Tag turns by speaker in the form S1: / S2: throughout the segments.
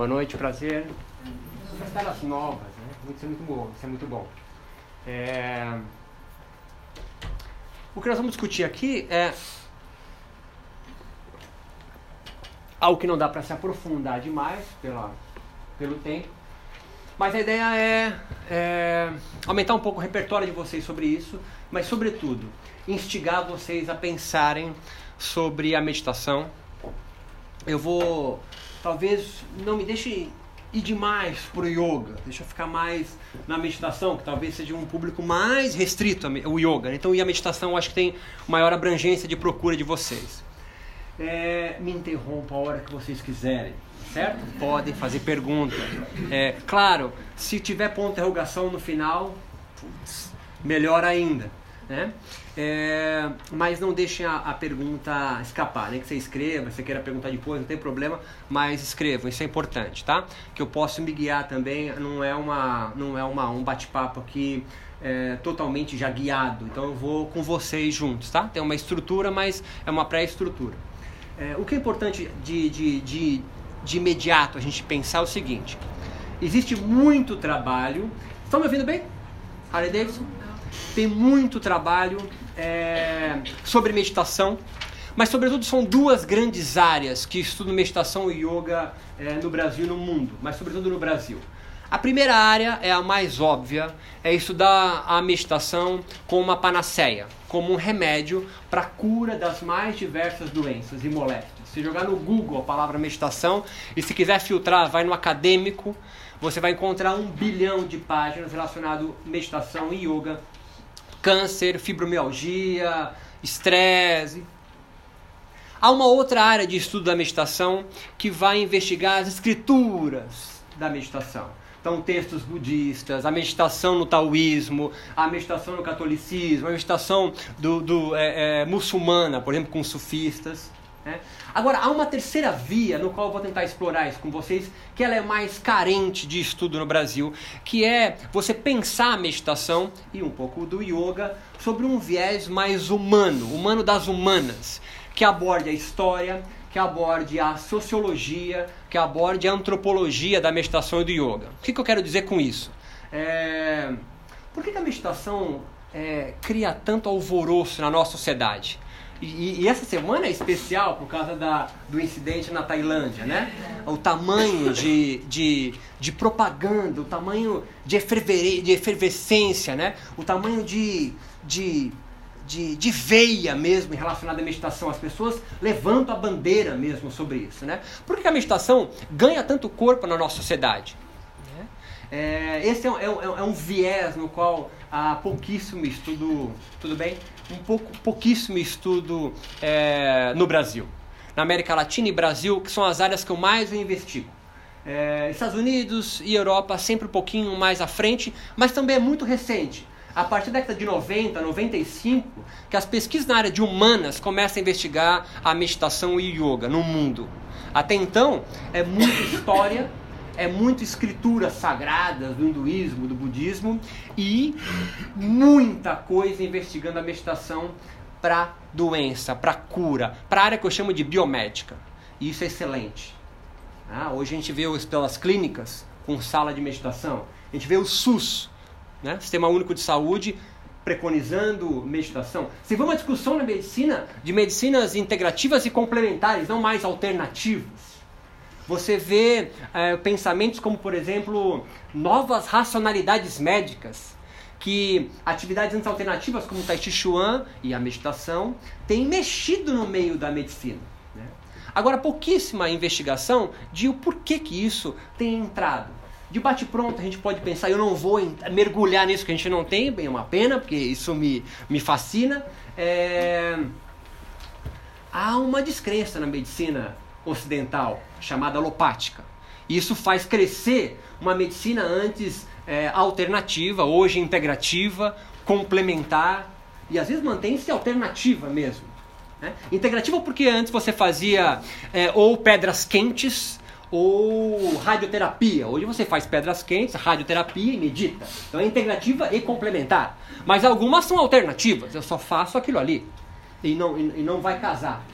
S1: Boa noite, prazer. As caras novas, né? Isso é muito bom, isso é muito bom. É... O que nós vamos discutir aqui é algo que não dá para se aprofundar demais pela, pelo tempo. Mas a ideia é, é, aumentar um pouco o repertório de vocês sobre isso, mas, sobretudo, instigar vocês a pensarem sobre a meditação. Eu vou talvez não me deixe ir demais pro yoga, deixa eu ficar mais na meditação, que talvez seja um público mais restrito o yoga. Né? Então, e a meditação eu acho que tem maior abrangência de procura de vocês. É, me interrompa a hora que vocês quiserem, certo? Podem fazer pergunta. É, claro, se tiver ponto de interrogação no final, putz, melhor ainda. Né? É, mas não deixem a, a, pergunta escapar, nem que você escreva, se você queira perguntar depois, não tem problema, mas escrevam, isso é importante, tá? Que eu posso me guiar também, não é, uma, não é uma, um bate-papo aqui é, totalmente já guiado, então eu vou com vocês juntos, tá? Tem uma estrutura, mas é uma pré-estrutura. É, o que é importante de, de, de, de imediato a gente pensar é o seguinte: existe muito trabalho. Estão me ouvindo bem? Harley Davidson? Tem muito trabalho é, sobre meditação, mas sobretudo são duas grandes áreas que estudam meditação e yoga é, no Brasil e no mundo, mas sobretudo no Brasil. A primeira área é a mais óbvia, é estudar a meditação como uma panaceia, como um remédio para a cura das mais diversas doenças e moléstias. Se jogar no Google a palavra meditação e se quiser filtrar, vai no acadêmico, você vai encontrar um bilhão de páginas relacionadas à meditação e yoga câncer, fibromialgia, estresse. Há uma outra área de estudo da meditação que vai investigar as escrituras da meditação. Então, textos budistas, a meditação no taoísmo, a meditação no catolicismo, a meditação do, do é, é, muçulmana, por exemplo, com sufistas. Né? Agora, há uma terceira via no qual eu vou tentar explorar isso com vocês, que ela é mais carente de estudo no Brasil, que é você pensar a meditação e um pouco do yoga sobre um viés mais humano, humano das humanas, que aborde a história, que aborde a sociologia, que aborde a antropologia da meditação e do yoga. O que, que eu quero dizer com isso? É... Por que, que a meditação é, cria tanto alvoroço na nossa sociedade? E, e, essa semana é especial por causa da, do incidente na Tailândia, né? O tamanho de, de, de propaganda, o tamanho de, eferver, de efervescência, né? O tamanho de, de, de, de veia mesmo relacionada à meditação. As pessoas levantam a bandeira mesmo sobre isso, né? Por que a meditação ganha tanto corpo na nossa sociedade? É, esse é é, é um viés no qual há pouquíssimo estudo, tudo bem? Pouco, pouquíssimo estudo é, no Brasil. Na América Latina e Brasil, que são as áreas que eu mais investigo. É, Estados Unidos e Europa sempre um pouquinho mais à frente, mas também é muito recente. A partir da década de 90, 95, que as pesquisas na área de humanas começam a investigar a meditação e yoga no mundo. Até então, é muita história é muito escrituras sagradas do hinduísmo, do budismo e muita coisa investigando a meditação para doença, para cura, para área que eu chamo de biomédica. E isso é excelente. Ah, hoje a gente vê pelas clínicas com sala de meditação, a gente vê o SUS, né? Sistema Único de Saúde, preconizando meditação. Se vê uma discussão na medicina de medicinas integrativas e complementares, não mais alternativas. Você vê é, pensamentos como, por exemplo, novas racionalidades médicas, que atividades alternativas como o Tai Chi Chuan e a meditação têm mexido no meio da medicina. Né? Agora, pouquíssima investigação de o porquê que isso tem entrado. De bate-pronto, a gente pode pensar, eu não vou mergulhar nisso que a gente não tem, bem é uma pena, porque isso me, me fascina. É... Há uma descrença na medicina ocidental chamada alopática. Isso faz crescer uma medicina antes é, alternativa, hoje integrativa, complementar e às vezes mantém-se alternativa mesmo. Né? Integrativa porque antes você fazia é, ou pedras quentes ou radioterapia. Hoje você faz pedras quentes, radioterapia e medita. Então é integrativa e complementar. Mas algumas são alternativas. Eu só faço aquilo ali e não, e, e não vai casar.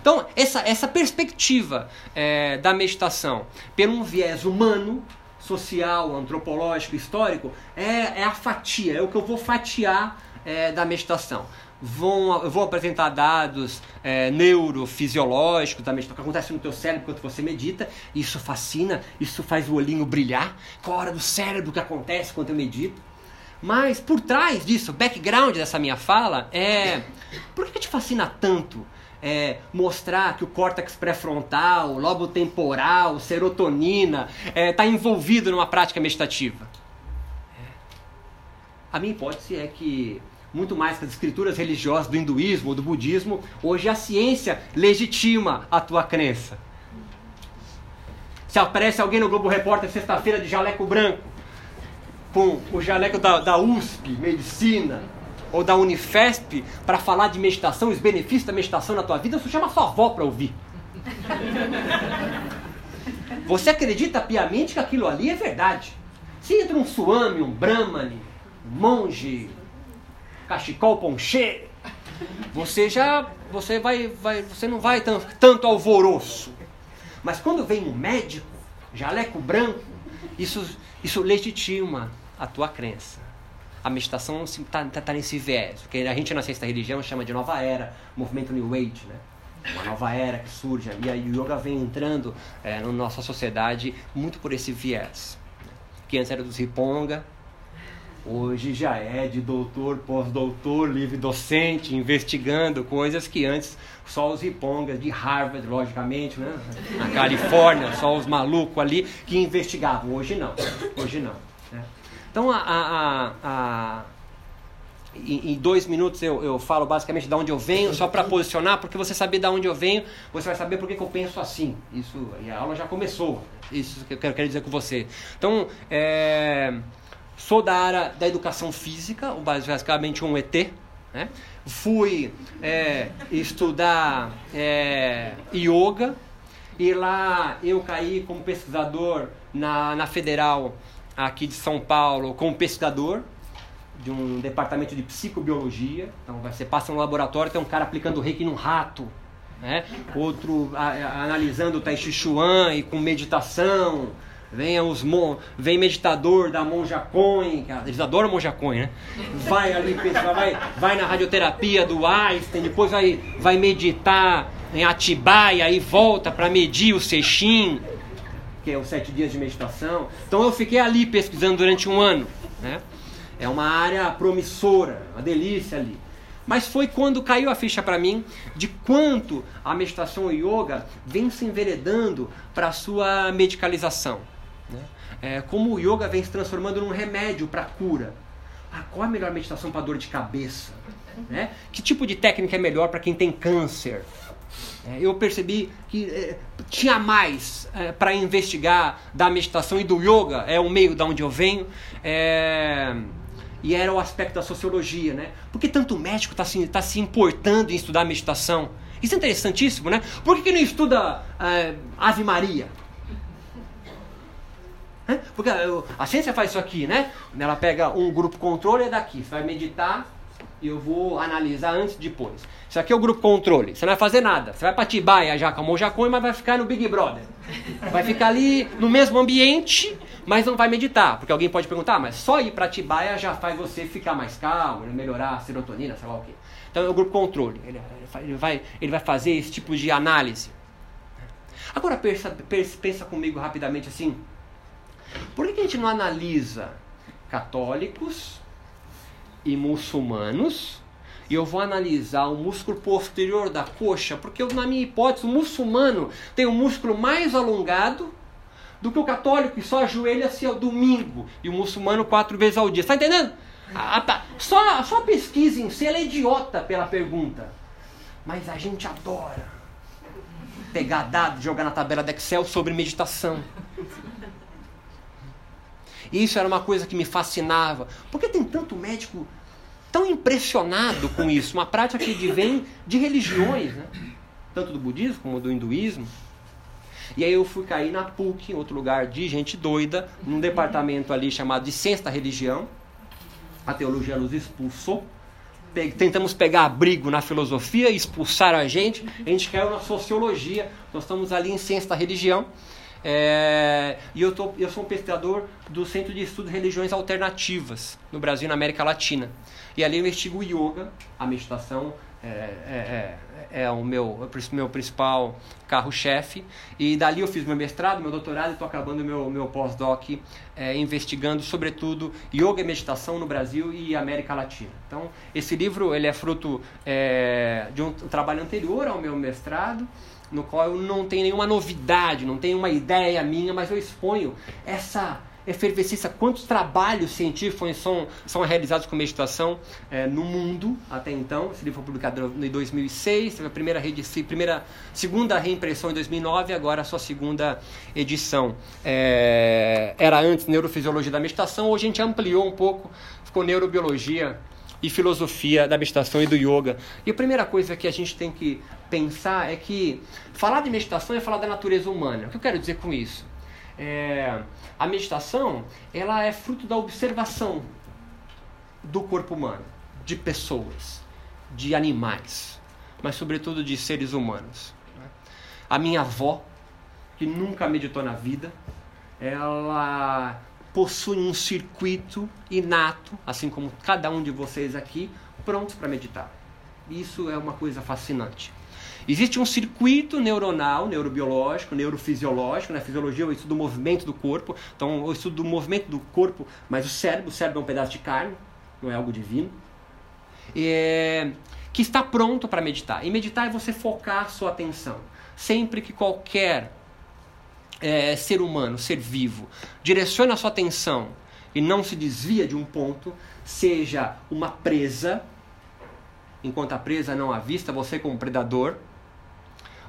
S1: Então, essa, essa perspectiva é, da meditação, pelo um viés humano, social, antropológico, histórico, é, é a fatia, é o que eu vou fatiar é, da meditação. Vão, eu vou apresentar dados é, neurofisiológicos da meditação, o que acontece no teu cérebro quando você medita. Isso fascina, isso faz o olhinho brilhar. Qual a hora do cérebro que acontece quando eu medito? Mas por trás disso, o background dessa minha fala é por que te fascina tanto é, mostrar que o córtex pré-frontal, lobo temporal, serotonina está é, tá envolvido numa prática meditativa? É. A minha hipótese é que muito mais que as escrituras religiosas do hinduísmo ou do budismo, hoje a ciência legitima a tua crença. Se aparece alguém no Globo Repórter sexta-feira de jaleco branco, com o jaleco da, da USP, medicina, ou da Unifesp, para falar de meditação, os benefícios da meditação na tua vida, você chama sua avó para ouvir. Você acredita piamente que aquilo ali é verdade. Se entra um suami, um brahmane, um monge, cachecol ponchê, você já você vai, vai você não vai tanto, tanto alvoroço. Mas quando vem um médico, jaleco branco, isso isso legitima a tua crença. A meditação está tá, tá nesse viés, porque a gente na ciência da religião chama de nova era, movimento New Age, né? Uma nova era que surge e a yoga vem entrando é, na nossa sociedade muito por esse viés. Que antes era dos Riponga, Hoje já é de doutor, pós-doutor, livre docente, investigando coisas que antes só os ripongas de Harvard, logicamente, né? na Califórnia, só os malucos ali que investigavam. Hoje não, hoje não. Né? Então, a, a, a, em, em, dois minutos eu, eu falo basicamente de onde eu venho, só para posicionar, porque você saber de onde eu venho, você vai saber por que, que eu penso assim. Isso, e a aula já começou. Isso que eu quero, quero dizer com você. Então, é Sou da área da educação física, basicamente um ET. Né? Fui é, estudar é, yoga e lá eu caí como pesquisador na, na Federal aqui de São Paulo, como pesquisador de um departamento de psicobiologia. Então você passa no laboratório, tem um cara aplicando reiki num rato, né? outro a, a, analisando o Tai Chi Chuan e com meditação. Vem os mon... vem meditador da Monja Coin, que eles adoram Monja Coin, né? Vai ali, vai, vai na radioterapia do Einstein, depois vai, vai meditar em Atibaia e volta para medir o Seixim, que é os sete dias de meditação. Então eu fiquei ali pesquisando durante um ano, né? É uma área promissora, uma delícia ali. Mas foi quando caiu a ficha para mim de quanto a meditação e yoga vem se enveredando para sua medicalização. Né? É, como o yoga vem se transformando num remédio para cura. Ah, qual a melhor meditação para dor de cabeça? Né? Que tipo de técnica é melhor para quem tem câncer? É, eu percebi que é, tinha mais é, para investigar da meditação e do yoga, é o meio da onde eu venho, é, e era o aspecto da sociologia, né? Por que tanto médico está se, tá se importando em estudar meditação? Isso é interessantíssimo, né? Por que, que não estuda é, Ave Maria? Porque a ciência faz isso aqui, né? Ela pega um grupo controle é daqui. Você vai meditar e eu vou analisar antes e depois. Isso aqui é o grupo controle. Você não vai fazer nada. Você vai para Tibaia já com a Mojacoi, mas vai ficar no Big Brother. Vai ficar ali no mesmo ambiente, mas não vai meditar. Porque alguém pode perguntar, ah, mas só ir para Tibaia já faz você ficar mais calmo, melhorar a serotonina, sei lá o quê. Então é o grupo controle. Ele, ele, vai, ele vai fazer esse tipo de análise. Agora pensa, pensa comigo rapidamente assim. Por que a gente não analisa católicos e muçulmanos? E eu vou analisar o músculo posterior da coxa, porque na minha hipótese, o muçulmano tem um músculo mais alongado do que o católico que só ajoelha-se ao domingo e o muçulmano quatro vezes ao dia. Está entendendo? só, só a pesquisa em si ela é idiota pela pergunta. Mas a gente adora pegar dados, jogar na tabela do Excel sobre meditação. E isso era uma coisa que me fascinava. Por que tem tanto médico tão impressionado com isso? Uma prática que vem de religiões, né? tanto do budismo como do hinduísmo. E aí eu fui cair na PUC, em outro lugar de gente doida, num departamento ali chamado de Ciência da Religião. A teologia nos expulsou. tentamos pegar abrigo na filosofia, expulsar a gente, a gente caiu na sociologia, nós estamos ali em ciência da religião. É, e eu, tô, eu sou um pesquisador do Centro de Estudos de Religiões Alternativas no Brasil e na América Latina. E ali eu investigo o yoga, a meditação, é, é, é, é o meu, meu principal carro-chefe. E dali eu fiz meu mestrado, meu doutorado e estou acabando meu, meu pós-doc é, investigando, sobretudo, yoga e meditação no Brasil e América Latina. Então, esse livro ele é fruto é, de um trabalho anterior ao meu mestrado, no qual eu não tenho nenhuma novidade, não tenho uma ideia minha, mas eu exponho essa efervescência, quantos trabalhos científicos são, são realizados com meditação é, no mundo até então. Esse livro foi publicado em 2006, teve a primeira, primeira segunda reimpressão em 2009, agora a sua segunda edição. É, era antes Neurofisiologia da Meditação, hoje a gente ampliou um pouco, ficou Neurobiologia e Filosofia da Meditação e do Yoga. E a primeira coisa que a gente tem que pensar é que falar de meditação é falar da natureza humana. O que eu quero dizer com isso? É, a meditação ela é fruto da observação do corpo humano, de pessoas, de animais, mas sobretudo de seres humanos. Né? A minha avó, que nunca meditou na vida, ela possui um circuito inato, assim como cada um de vocês aqui, prontos para meditar. Isso é uma coisa fascinante. Existe um circuito neuronal, neurobiológico, neurofisiológico, na né? fisiologia eu estudo o movimento do corpo, então eu estudo o movimento do corpo, mas o cérebro, o cérebro é um pedaço de carne, não é algo divino, é, que está pronto para meditar. E meditar é você focar a sua atenção. Sempre que qualquer é, ser humano, ser vivo, direciona a sua atenção e não se desvia de um ponto, seja uma presa, enquanto a presa não avista você como predador,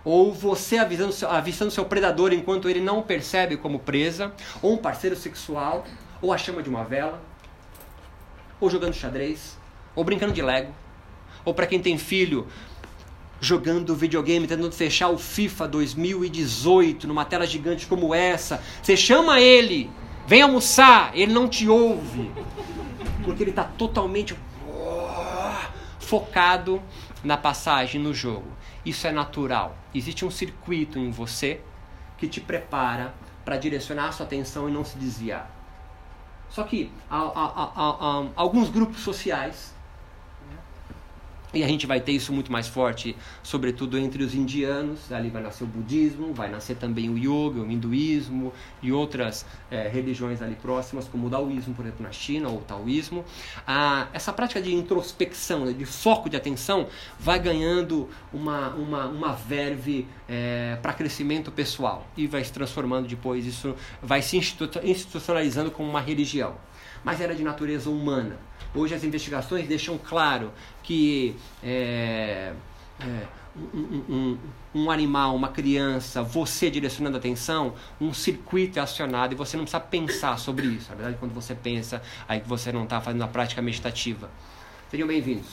S1: ou você avistando seu predador enquanto ele não percebe como presa, ou um parceiro sexual, ou a chama de uma vela, ou jogando xadrez, ou brincando de Lego, ou para quem tem filho, jogando videogame, tentando fechar o FIFA 2018 numa tela gigante como essa. Você chama ele, vem almoçar, ele não te ouve, porque ele está totalmente focado na passagem no jogo. Isso é natural. Existe um circuito em você que te prepara para direcionar a sua atenção e não se desviar. Só que há, há, há, alguns grupos sociais e a gente vai ter isso muito mais forte, sobretudo entre os indianos. Ali vai nascer o budismo, vai nascer também o yoga, o hinduísmo e outras é, religiões ali próximas, como o daoísmo, por exemplo, na China, ou o taoísmo. Ah, essa prática de introspecção, né, de foco de atenção, vai ganhando uma, uma, uma verve é, para crescimento pessoal e vai se transformando depois, isso vai se institucionalizando como uma religião. Mas era de natureza humana Hoje as investigações deixam claro que é, é, um, um, um, animal, uma criança, você direcionando a atenção, um circuito é acionado e você não precisa pensar sobre isso. Na verdade, quando você pensa, aí que você não está fazendo a prática meditativa. Sejam bem-vindos.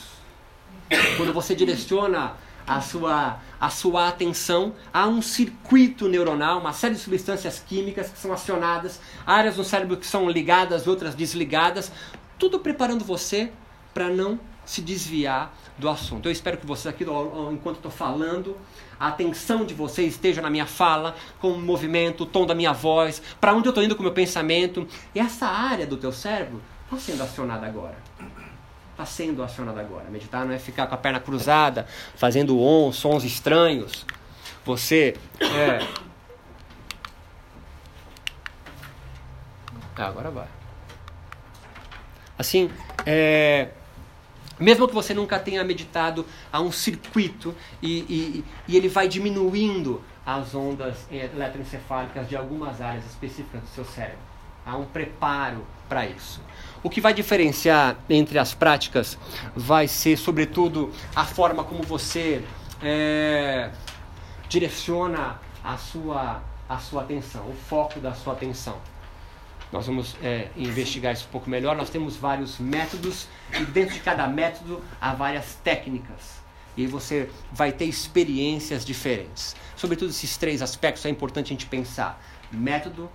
S1: Quando você direciona a sua, a sua atenção a um circuito neuronal, uma série de substâncias químicas que são acionadas, áreas no cérebro que são ligadas, outras desligadas, tudo preparando você para não se desviar do assunto. Eu espero que vocês aqui, enquanto estou falando, a atenção de vocês esteja na minha fala, com o movimento, o tom da minha voz, para onde eu estou indo com o meu pensamento. E essa área do teu cérebro está sendo acionada agora. Está sendo acionada agora. Meditar não é ficar com a perna cruzada, fazendo on, sons estranhos. Você é... Ah, agora vai. Assim, é, mesmo que você nunca tenha meditado, há um circuito e, e, e ele vai diminuindo as ondas eletroencefálicas de algumas áreas específicas do seu cérebro. Há um preparo para isso. O que vai diferenciar entre as práticas vai ser, sobretudo, a forma como você é, direciona a sua, a sua atenção, o foco da sua atenção. Nós vamos é, investigar isso um pouco melhor. Nós temos vários métodos e dentro de cada método há várias técnicas. E você vai ter experiências diferentes. Sobretudo esses três aspectos é importante a gente pensar: método,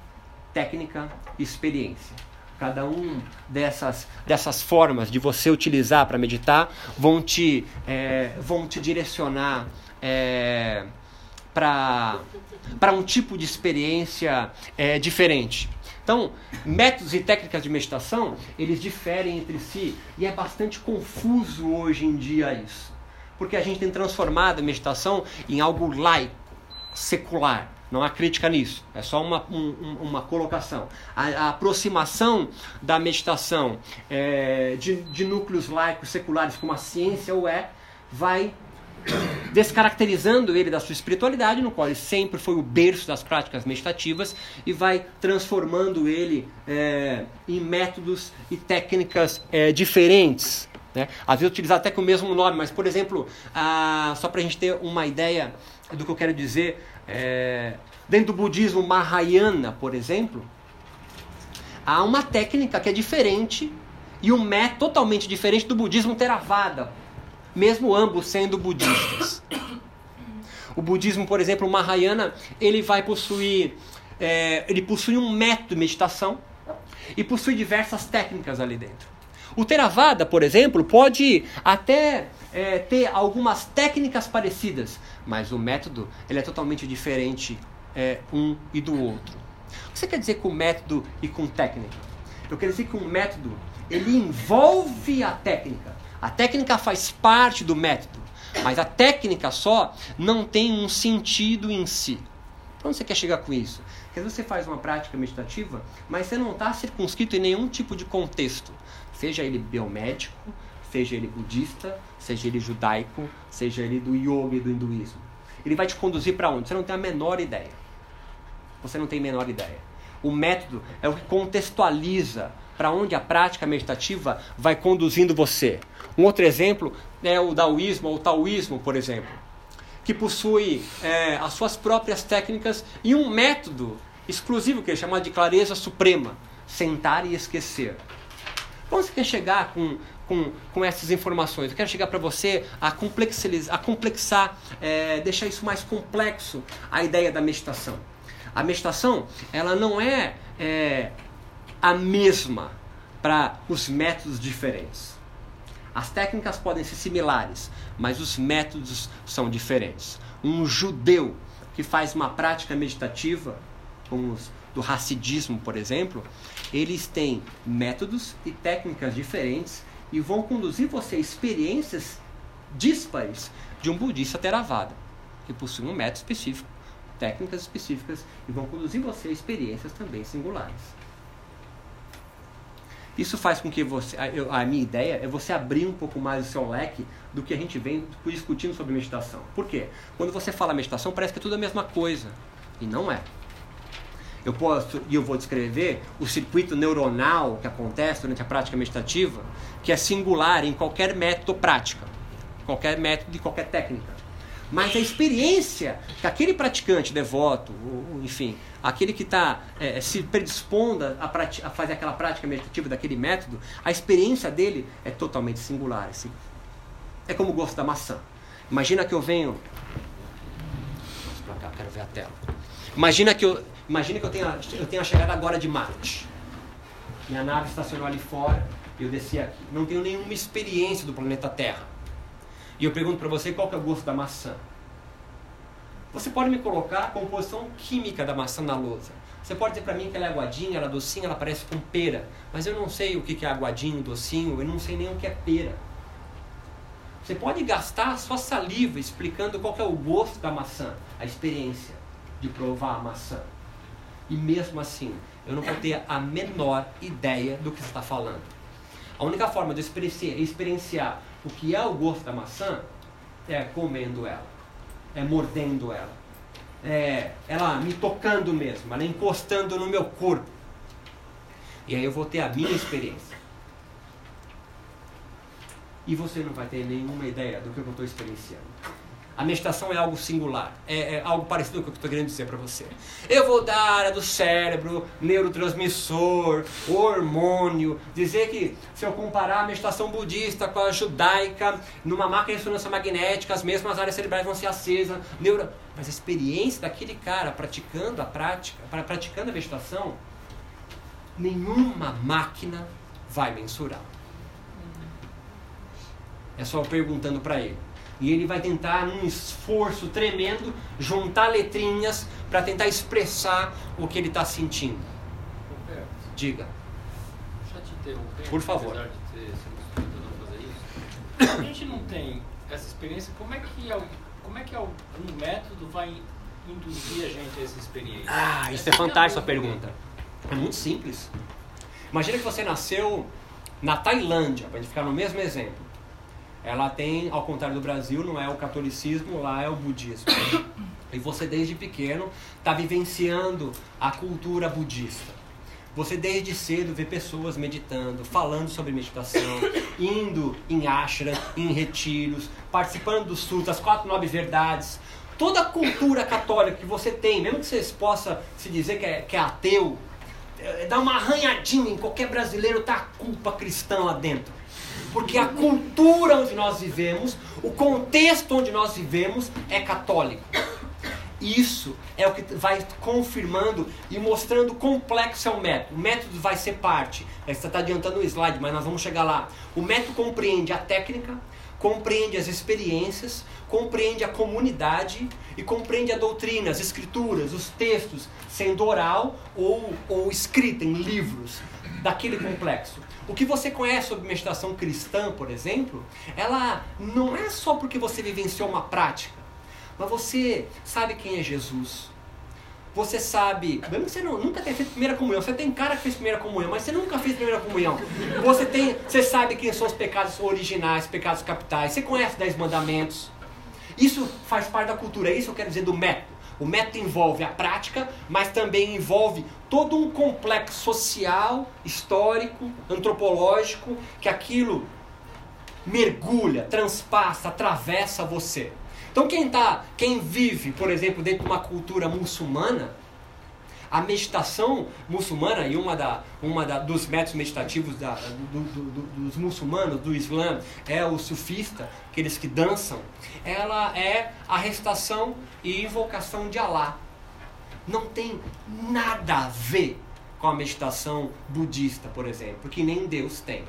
S1: técnica experiência. cada um dessas, dessas formas de você utilizar para meditar vão te, é, vão te direcionar é, para um tipo de experiência é, diferente. Então, métodos e técnicas de meditação, eles diferem entre si e é bastante confuso hoje em dia isso. Porque a gente tem transformado a meditação em algo laico, secular. Não há crítica nisso, é só uma, um, uma colocação. A, a, aproximação da meditação é, de, de núcleos laicos, seculares, como a ciência o é, vai descaracterizando ele da sua espiritualidade, no qual ele sempre foi o berço das práticas meditativas, e vai transformando ele é, em métodos e técnicas é, diferentes. Né? Às vezes utilizar até com o mesmo nome, mas, por exemplo, a, só para a gente ter uma ideia do que eu quero dizer, é, dentro do budismo Mahayana, por exemplo, há uma técnica que é diferente e um método totalmente diferente do budismo Theravada, mesmo ambos sendo budistas. O budismo, por exemplo, o Mahayana, ele vai possuir, é, ele possui um método de meditação e possui diversas técnicas ali dentro. O Theravada, por exemplo, pode até é, ter algumas técnicas parecidas, mas o método ele é totalmente diferente é, um e do outro. O que você quer dizer com método e com técnica? Eu quero dizer que um método ele envolve a técnica. A técnica faz parte do método, mas a técnica só não tem um sentido em si. Para onde você quer chegar com isso? Porque você faz uma prática meditativa, mas você não está circunscrito em nenhum tipo de contexto, seja ele biomédico, seja ele budista, seja ele judaico, seja ele do yoga e do hinduísmo. Ele vai te conduzir para onde? Você não tem a menor ideia. Você não tem a menor ideia. O método é o que contextualiza para onde a prática meditativa vai conduzindo você. Um outro exemplo é o daoísmo ou taoísmo, por exemplo, que possui é, as suas próprias técnicas e um método exclusivo que é chamado de clareza suprema, sentar e esquecer. Onde você quer chegar com, com, com essas informações? Eu quero chegar para você a, a complexar é, deixar isso mais complexo, a ideia da meditação. A meditação, ela não é, é a mesma para os métodos diferentes. As técnicas podem ser similares, mas os métodos são diferentes. Um judeu que faz uma prática meditativa, como os do racidismo, por exemplo, eles têm métodos e técnicas diferentes e vão conduzir você a experiências díspares de um budista Theravada, que possui um método específico, técnicas específicas e vão conduzir você a experiências também singulares. Isso faz com que você. A, a, minha ideia é você abrir um pouco mais o seu leque do que a gente vem discutindo sobre meditação. Por quê? Quando você fala meditação, parece que é tudo a mesma coisa. E não é. Eu posso, e eu vou descrever o circuito neuronal que acontece durante a prática meditativa, que é singular em qualquer método prática, qualquer método e qualquer técnica. Mas a experiência que aquele praticante devoto, enfim, aquele que está é, se predispondo a, a, fazer aquela prática meditativa daquele método, a experiência dele é totalmente singular. Assim. É como o gosto da maçã. Imagina que eu venho. Cá, quero ver a tela. Imagina que eu, imagina que eu tenha, eu tenha chegado agora de Marte. Minha nave estacionou ali fora eu desci aqui. Não tenho nenhuma experiência do planeta Terra. E eu pergunto para você qual que é o gosto da maçã. Você pode me colocar a composição química da maçã na lousa. Você pode dizer para mim que ela é aguadinha, ela é docinha, ela parece com pera. Mas eu não sei o que é aguadinho, docinho, eu não sei nem o que é pera. Você pode gastar a sua saliva explicando qual é o gosto da maçã, a experiência de provar a maçã. E mesmo assim, eu não vou ter a menor ideia do que você está falando. A única forma de experienciar, experienciar o que é o gosto da maçã é comendo ela é, mordendo ela. É, ela me tocando mesmo, ela encostando no meu corpo. E aí eu vou ter a minha experiência. E você não vai ter nenhuma ideia do que eu estou experienciando. A meditação é algo singular, é, é algo parecido com o que eu estou querendo dizer para você. Eu vou dar área do cérebro, neurotransmissor, hormônio, dizer que se eu comparar a meditação budista com a judaica, numa máquina de ressonância magnética, as mesmas áreas cerebrais vão ser acesas, neuro... mas a experiência daquele cara praticando a prática, praticando a meditação, nenhuma máquina vai mensurar. É só perguntando para ele. E ele vai tentar, num esforço tremendo, juntar letrinhas para tentar expressar o que ele está sentindo.
S2: Roberto,
S1: Diga.
S2: deixa eu te interromper.
S1: Por favor.
S2: Apesar de ter sido fazer isso. Se a gente não tem essa experiência, como é que, al- como é que algum método vai induzir a gente a essa experiência?
S1: Ah, isso é fantástica a
S2: a
S1: pergunta. É muito simples. Imagina que você nasceu na Tailândia, para gente ficar no mesmo exemplo. Ela tem, ao contrário do Brasil, não é o catolicismo, lá é o budismo. E você desde pequeno está vivenciando a cultura budista. Você desde cedo vê pessoas meditando, falando sobre meditação, indo em ashram, em retiros, participando dos sutras, as quatro nobres verdades. Toda a cultura católica que você tem, mesmo que você possa se dizer que é, que é ateu, eh, dá uma arranhadinha em qualquer brasileiro, tá a culpa cristã lá dentro. Porque a cultura onde nós vivemos, o contexto onde nós vivemos é católico. Isso é o que vai confirmando e mostrando complexo é o método. O método vai ser parte. Você está adiantando o slide, mas nós vamos chegar lá. O método compreende a técnica, compreende as experiências, compreende a comunidade e compreende a doutrina, as escrituras, os textos, sendo oral ou, ou escrita em livros daquele complexo. O que você conhece sobre meditação cristã, por exemplo, ela não é só porque você vivenciou uma prática, mas você sabe quem é Jesus. Você sabe, mesmo que você não, nunca tenha feito primeira comunhão, você tem cara que fez primeira comunhão, mas você nunca fez primeira comunhão. Você tem, você sabe quem são os pecados originais, pecados capitais. Você conhece dez mandamentos. Isso faz parte da cultura. É isso eu quero dizer do método. O método envolve a prática, mas também envolve todo um complexo social, histórico, antropológico, que aquilo mergulha, transpassa, atravessa você. Então quem tá, quem vive, por exemplo, dentro de uma cultura muçulmana, a meditação muçulmana e uma, da, uma da, dos métodos meditativos da, do, do, do, dos muçulmanos, do Islã, é o sufista, aqueles que dançam, ela é a recitação e invocação de Alá. Não tem nada a ver com a meditação budista, por exemplo, que nem Deus tem.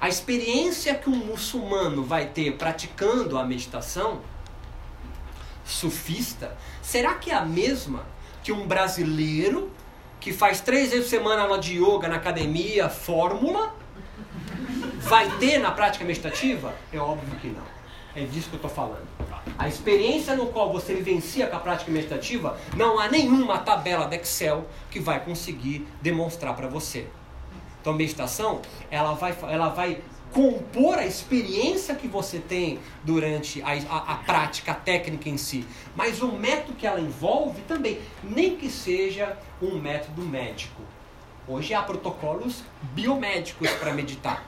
S1: A experiência que um muçulmano vai ter praticando a meditação sufista, será que é a mesma que um brasileiro que faz três vezes por semana aula de yoga na academia, fórmula, vai ter na prática meditativa? É óbvio que não. É disso que eu estou falando. A experiência no qual você vivencia com a prática meditativa, não há nenhuma tabela de Excel que vai conseguir demonstrar para você. Então, meditação, ela vai, ela vai compor a experiência que você tem durante a, a, a, prática, técnica em si. Mas o método que ela envolve também, nem que seja um método médico. Hoje há protocolos biomédicos para meditar.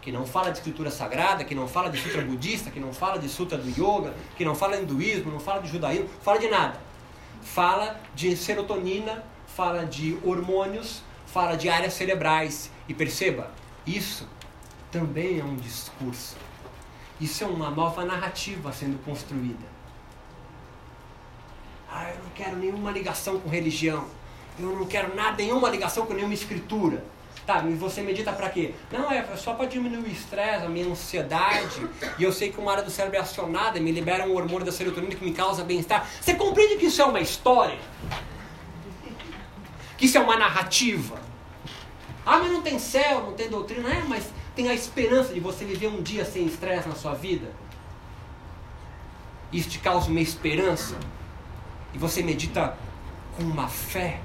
S1: Que não fala de escritura sagrada, que não fala de sutra budista, que não fala de sutra do yoga, que não fala de hinduísmo, não fala de judaísmo, fala de nada. Fala de serotonina, fala de hormônios, fala de áreas cerebrais. E perceba, isso também é um discurso. Isso é uma nova narrativa sendo construída. Ah, eu não quero nenhuma ligação com religião. Eu não quero nada, nenhuma ligação com nenhuma escritura. Tá, e você medita para quê? Não, é só para diminuir o estresse, a minha ansiedade. E eu sei que uma área do cérebro é acionada me libera um hormônio da serotonina que me causa bem-estar. Você compreende que isso é uma história? Que isso é uma narrativa? Ah, mas não tem céu, não tem doutrina. É, mas tem a esperança de você viver um dia sem estresse na sua vida? Isso te causa uma esperança? E você medita com uma fé?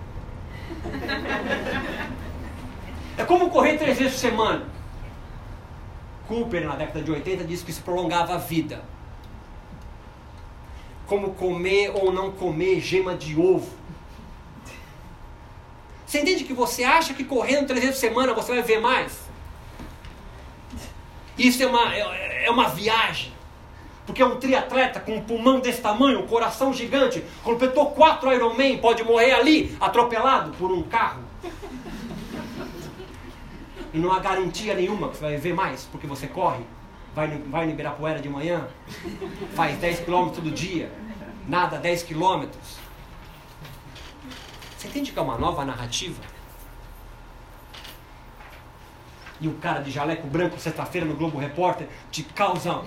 S1: É como correr três vezes por semana. Cooper, na década de 80, disse que isso prolongava a vida. Como comer ou não comer gema de ovo. Você entende que você acha que correndo três vezes por semana você vai ver mais? Isso é uma, é, é uma viagem. Porque é um triatleta com um pulmão desse tamanho, um coração gigante, completou quatro Ironman, pode morrer ali, atropelado por um carro. E não há garantia nenhuma que você vai ver mais, porque você corre, vai, vai no Ibirapuera de manhã, faz 10 km todo dia, nada 10 km. Você entende que é uma nova narrativa? E o cara de jaleco branco, sexta-feira, no Globo Repórter, te causa.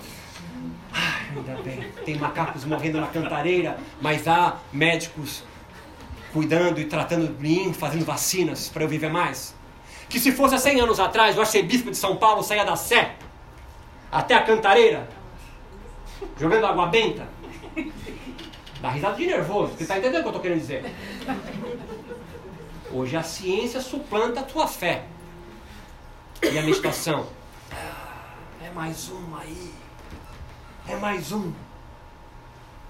S1: Ah, ainda bem, tem macacos morrendo na cantareira, mas há médicos cuidando e tratando de mim, fazendo vacinas para eu viver mais. Que se fosse há 100 anos atrás, o arcebispo de São Paulo saía da Sé até a cantareira, jogando água benta. Dá risada de nervoso, você está entendendo o que eu estou querendo dizer? Hoje a ciência suplanta a tua fé. E a meditação? Ah, é mais um aí. É mais um.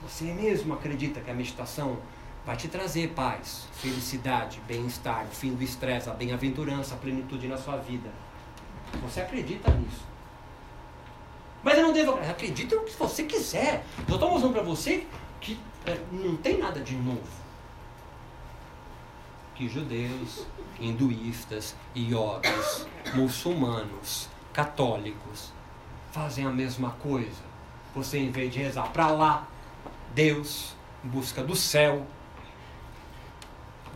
S1: Você mesmo acredita que a meditação vai te trazer paz, felicidade, bem-estar, fim do estresse, a bem-aventurança, a plenitude na sua vida. Você acredita nisso? Mas eu não devo. Acredita no que você quiser. Eu estou mostrando para você que é, não tem nada de novo. Que judeus, hinduístas, iogas, muçulmanos, católicos fazem a mesma coisa. Você, em vez de rezar para lá, Deus, em busca do céu,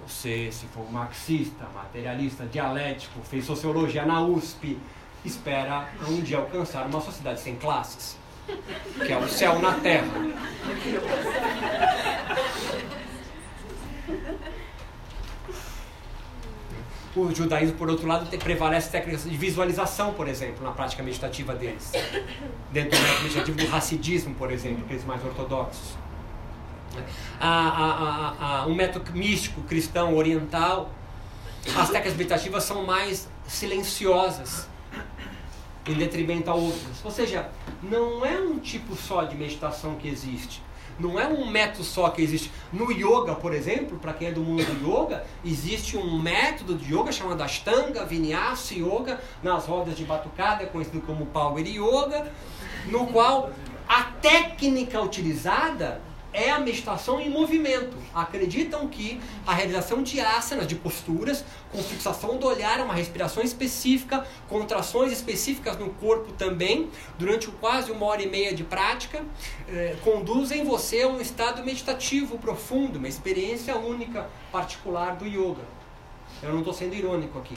S1: você, se for marxista, materialista, dialético, fez sociologia na USP, espera um dia alcançar uma sociedade sem classes, que é o céu na terra. O judaísmo, por outro lado, prevalece técnicas de visualização, por exemplo, na prática meditativa deles. Dentro do método meditativo do racidismo, por exemplo, aqueles mais ortodoxos. A, a, a, um método místico cristão oriental, as técnicas meditativas são mais silenciosas em detrimento a outras. Ou seja, não é um tipo só de meditação que existe. Não é um método só que existe. No yoga, por exemplo, para quem é do mundo do yoga, existe um método de yoga chamado Ashtanga Vinyasa Yoga, nas rodas de batucada, conhecido como Power Yoga, no qual a técnica utilizada é a meditação em movimento. Acreditam que a realização de asanas, de posturas, com fixação do olhar, uma respiração específica, contrações específicas no corpo também, durante quase uma hora e meia de prática, eh, conduzem você a um estado meditativo profundo, uma experiência única, particular do yoga. Eu não estou sendo irônico aqui.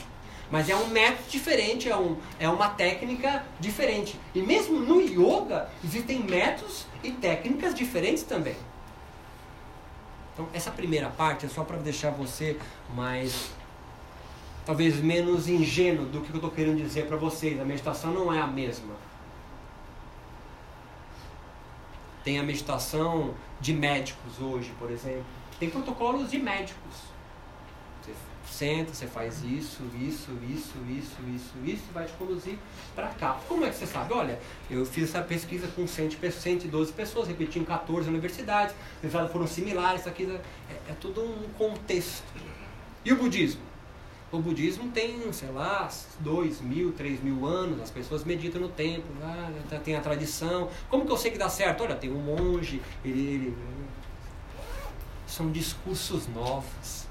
S1: Mas é um método diferente, é, um, é uma técnica diferente. E mesmo no yoga, existem métodos e técnicas diferentes também. Então, essa primeira parte é só para deixar você mais, talvez menos ingênuo do que eu estou querendo dizer para vocês. A meditação não é a mesma. Tem a meditação de médicos hoje, por exemplo. Tem protocolos de médicos senta, você faz isso, isso, isso, isso, isso, isso, e vai te conduzir para cá. Como é que você sabe? Olha, eu fiz essa pesquisa com 112 pessoas, repeti em 14 universidades, os resultados foram similares, aqui é, é tudo um contexto. E o budismo? O budismo tem, sei lá, dois mil, três mil anos, as pessoas meditam no templo, ah, tem a tradição. Como que eu sei que dá certo? Olha, tem um monge, ele, ele... são discursos novos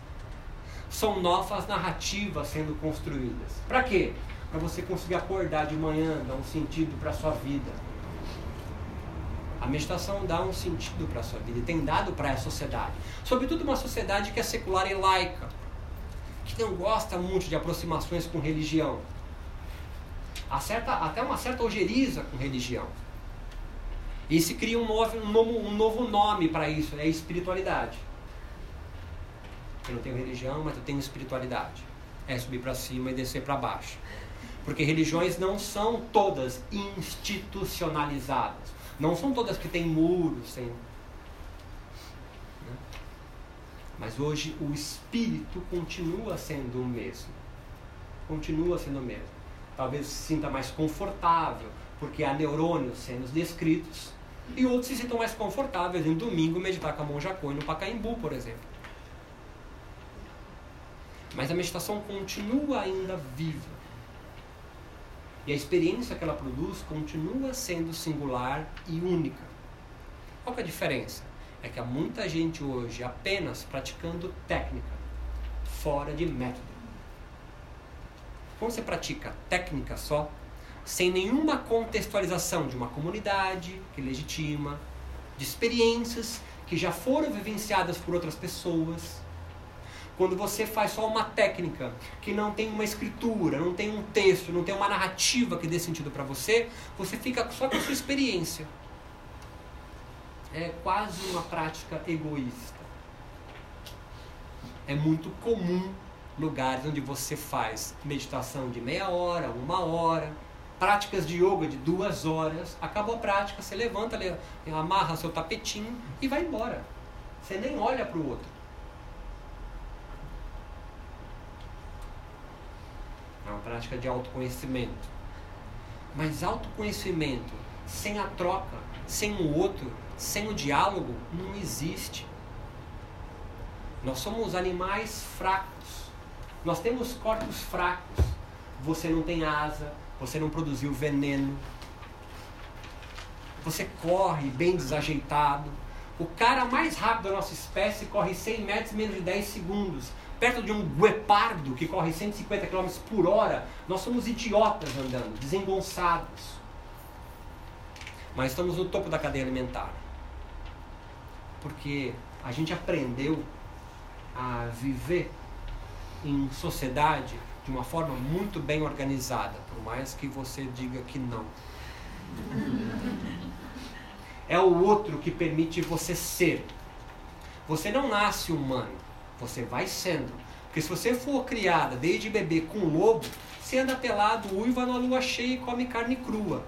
S1: são novas narrativas sendo construídas. Para quê? Para você conseguir acordar de manhã, dar um sentido para a sua vida. A meditação dá um sentido para a sua vida tem dado para a sociedade. Sobretudo uma sociedade que é secular e laica, que não gosta muito de aproximações com religião. Acerta, até uma certa ojeriza com religião. E se cria um novo, um novo, um novo nome para isso, é espiritualidade. Eu não tenho religião, mas eu tenho espiritualidade. É subir para cima e descer para baixo. Porque religiões não são todas institucionalizadas. Não são todas que têm muros, sem. Né? Mas hoje o espírito continua sendo o mesmo. Continua sendo o mesmo. Talvez se sinta mais confortável, porque há neurônios sendo descritos. E outros se sintam mais confortáveis em domingo meditar com a Monja Coen no Pacaembu, por exemplo. Mas a meditação continua ainda viva. E a experiência que ela produz continua sendo singular e única. Qual é a diferença? É que há muita gente hoje apenas praticando técnica, fora de método. Quando você pratica técnica só, sem nenhuma contextualização de uma comunidade que legitima, de experiências que já foram vivenciadas por outras pessoas, Quando você faz só uma técnica que não tem uma escritura, não tem um texto, não tem uma narrativa que dê sentido para você, você fica só com a sua experiência. É quase uma prática egoísta. É muito comum lugares onde você faz meditação de meia hora, uma hora, práticas de yoga de duas horas, acabou a prática, você levanta, amarra seu tapetinho e vai embora. Você nem olha para o outro. É uma prática de autoconhecimento. Mas autoconhecimento sem a troca, sem o outro, sem o diálogo, não existe. Nós somos animais fracos. Nós temos corpos fracos. Você não tem asa, você não produziu veneno. Você corre bem desajeitado. O cara mais rápido da nossa espécie corre 100 metros em menos de 10 segundos perto de um guepardo que corre 150 km por hora, nós somos idiotas andando, desengonçados. Mas estamos no topo da cadeia alimentar. Porque a gente aprendeu a viver em sociedade de uma forma muito bem organizada, por mais que você diga que não. É o outro que permite você ser. Você não nasce humano. Você vai sendo. Porque se você for criada desde bebê com lobo, você anda pelado, uiva na lua cheia e come carne crua.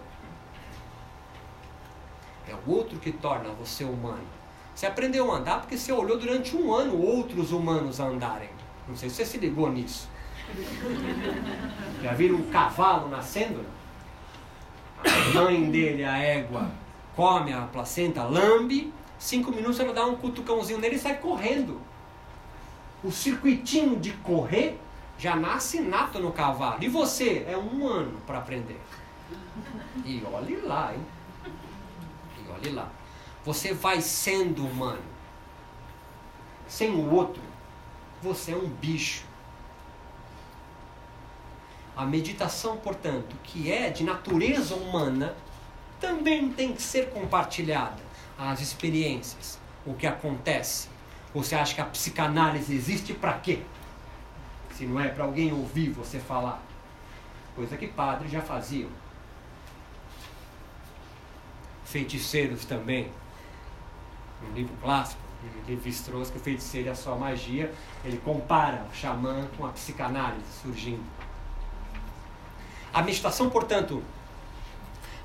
S1: É o outro que torna você humano. Você aprendeu a andar porque você olhou durante um ano outros humanos andarem. Não sei se você se ligou nisso. Já viram um cavalo nascendo? A mãe dele, a égua, come a placenta, lambe, cinco minutos ela dá um cutucãozinho nele e sai correndo o circuitinho de correr já nasce nato no cavalo. E você é um ano para aprender. E olhe lá, hein? E olhe lá. Você vai sendo humano. Sem o outro, você é um bicho. A meditação, portanto, que é de natureza humana, também tem que ser compartilhada. As experiências, o que acontece, você acha que a psicanálise existe para quê? Se não é para alguém ouvir você falar. Coisa que padres já faziam. Feiticeiros também. Um livro clássico, Levi Strauss, que o feiticeiro é só magia, ele compara o xamã com a psicanálise surgindo. A meditação, portanto,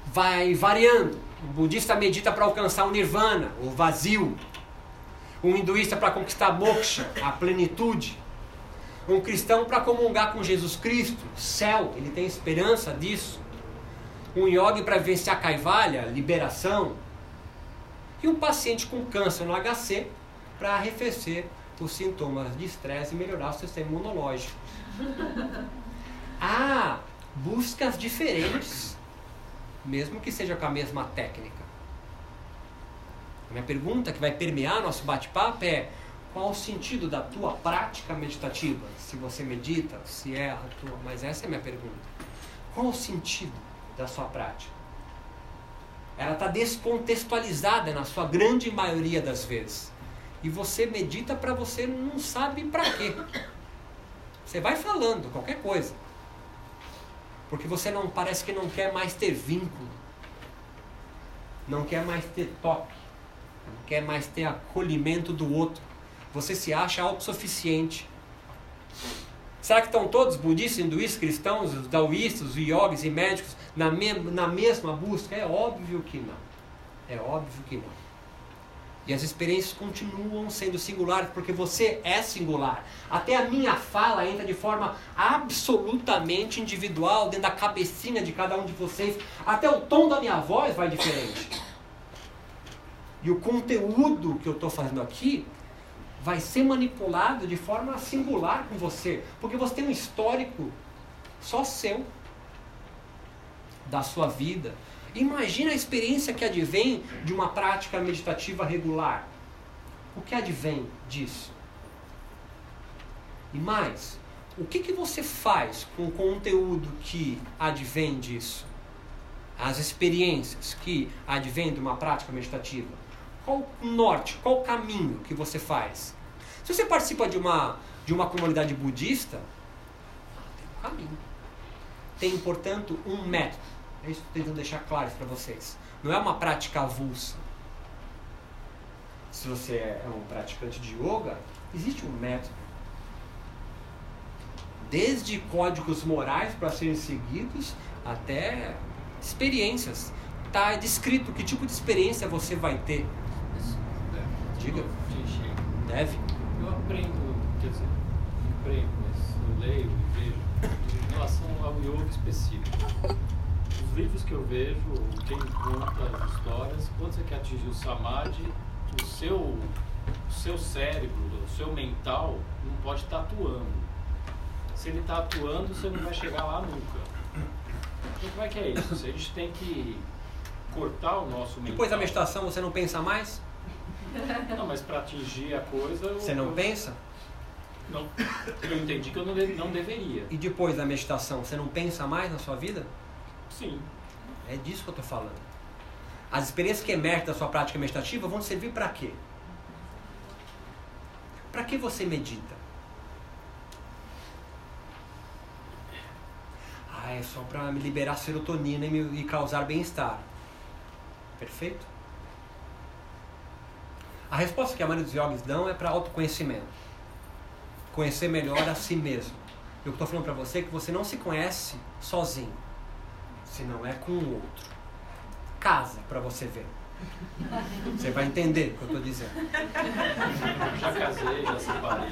S1: vai variando. O budista medita para alcançar o nirvana, o vazio, um hinduísta para conquistar moksha, a plenitude, um cristão para comungar com Jesus Cristo, céu, ele tem esperança disso, um yogi para vencer a caivalha, liberação, e um paciente com câncer no HC para arrefecer os sintomas de estresse e melhorar o sistema imunológico. Há buscas diferentes, mesmo que seja com a mesma técnica. A minha pergunta que vai permear nosso bate-papo é: qual o sentido da tua prática meditativa? Se você medita, se é a tua. Mas essa é a minha pergunta. Qual o sentido da sua prática? Ela está descontextualizada na sua grande maioria das vezes. E você medita para você não sabe para quê. Você vai falando qualquer coisa. Porque você não parece que não quer mais ter vínculo. Não quer mais ter toque não quer mais ter acolhimento do outro. Você se acha autossuficiente. Será que estão todos budistas, hinduístas, cristãos, os daoístas, yogis e médicos na, me na mesma busca? É óbvio que não. É óbvio que não. E as experiências continuam sendo singulares porque você é singular. Até a minha fala entra de forma absolutamente individual dentro da cabecinha de cada um de vocês. Até o tom da minha voz vai diferente. E o conteúdo que eu estou fazendo aqui vai ser manipulado de forma singular com você, porque você tem um histórico só seu da sua vida. Imagina a experiência que advém de uma prática meditativa regular. O que advém disso? E mais, o que, que você faz com o conteúdo que advém disso? As experiências que advêm de uma prática meditativa. Qual o norte, qual o caminho que você faz? Se você participa de uma de uma comunidade budista, tem um caminho. Tem, portanto, um método. É isso que estou tentando deixar claro para vocês. Não é uma prática avulsa. Se você é um praticante de yoga, existe um método. Desde códigos morais para serem seguidos até experiências. Está descrito que tipo de experiência você vai ter. Diga. Deve.
S2: Eu aprendo, quer dizer, não aprendo, mas eu leio e vejo em relação ao yoga específico. Os livros que eu vejo, quem conta as histórias, quando você quer atingir o samadhi, o seu, o seu cérebro, o seu mental não pode estar atuando. Se ele está atuando, você não vai chegar lá nunca. Então como é que é isso? A gente tem que cortar o nosso mental.
S1: Depois da meditação você não pensa mais?
S2: Não, mas para atingir a coisa.
S1: Você não
S2: eu,
S1: pensa?
S2: Não. Eu entendi que eu não, não deveria.
S1: E depois da meditação, você não pensa mais na sua vida?
S2: Sim.
S1: É disso que eu estou falando. As experiências que emergem da sua prática meditativa vão servir para quê? Para que você medita? Ah, é só para me liberar serotonina e, me, e causar bem-estar. Perfeito? A resposta que a maioria dos yogis dão é para autoconhecimento. Conhecer melhor a si mesmo. Eu estou falando para você é que você não se conhece sozinho, se não é com o outro. Casa para você ver. Você vai entender o que eu estou dizendo.
S2: Já casei, já separei.